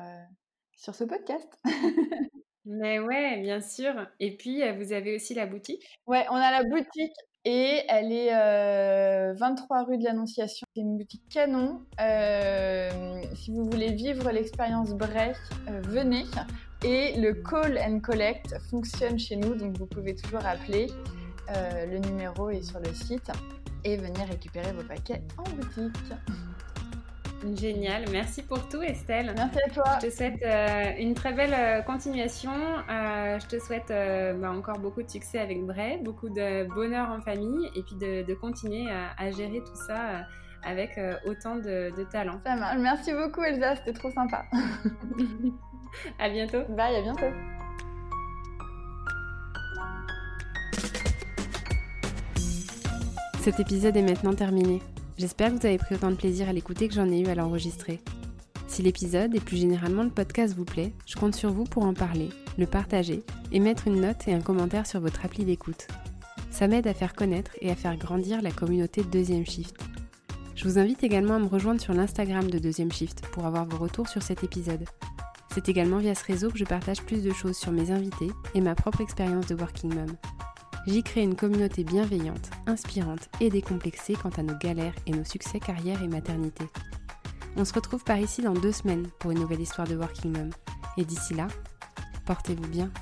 sur ce podcast. Mais ouais, bien sûr. Et puis, vous avez aussi la boutique? Ouais, on a la boutique et elle est 23 euh, rue de l'Annonciation. C'est une boutique canon. Euh, si vous voulez vivre l'expérience break, euh, venez. Et le call and collect fonctionne chez nous, donc vous pouvez toujours appeler. le numéro est sur le site et venir récupérer vos paquets en boutique. Génial, merci pour tout Estelle. Merci à toi. Je te souhaite euh, une très belle euh, continuation. Euh, je te souhaite bah, encore beaucoup de succès avec Bray, beaucoup de bonheur en famille et puis de, continuer à, gérer tout ça avec autant de, de talent. Ça marche. Merci beaucoup Elsa, c'était trop sympa. à bientôt. Bye, à bientôt. Cet épisode est maintenant terminé. J'espère que vous avez pris autant de plaisir à l'écouter que j'en ai eu à l'enregistrer. Si l'épisode et plus généralement le podcast vous plaît, je compte sur vous pour en parler, le partager et mettre une note et un commentaire sur votre appli d'écoute. Ça m'aide à faire connaître et à faire grandir la communauté de Deuxième Shift. Je vous invite également à me rejoindre sur l'Instagram de Deuxième Shift pour avoir vos retours sur cet épisode. C'est également via ce réseau que je partage plus de choses sur mes invités et ma propre expérience de Working Mom. J'y crée une communauté bienveillante, inspirante et décomplexée quant à nos galères et nos succès carrière et maternité. On se retrouve par ici dans deux semaines pour une nouvelle histoire de Working Mom. Et d'ici là, portez-vous bien.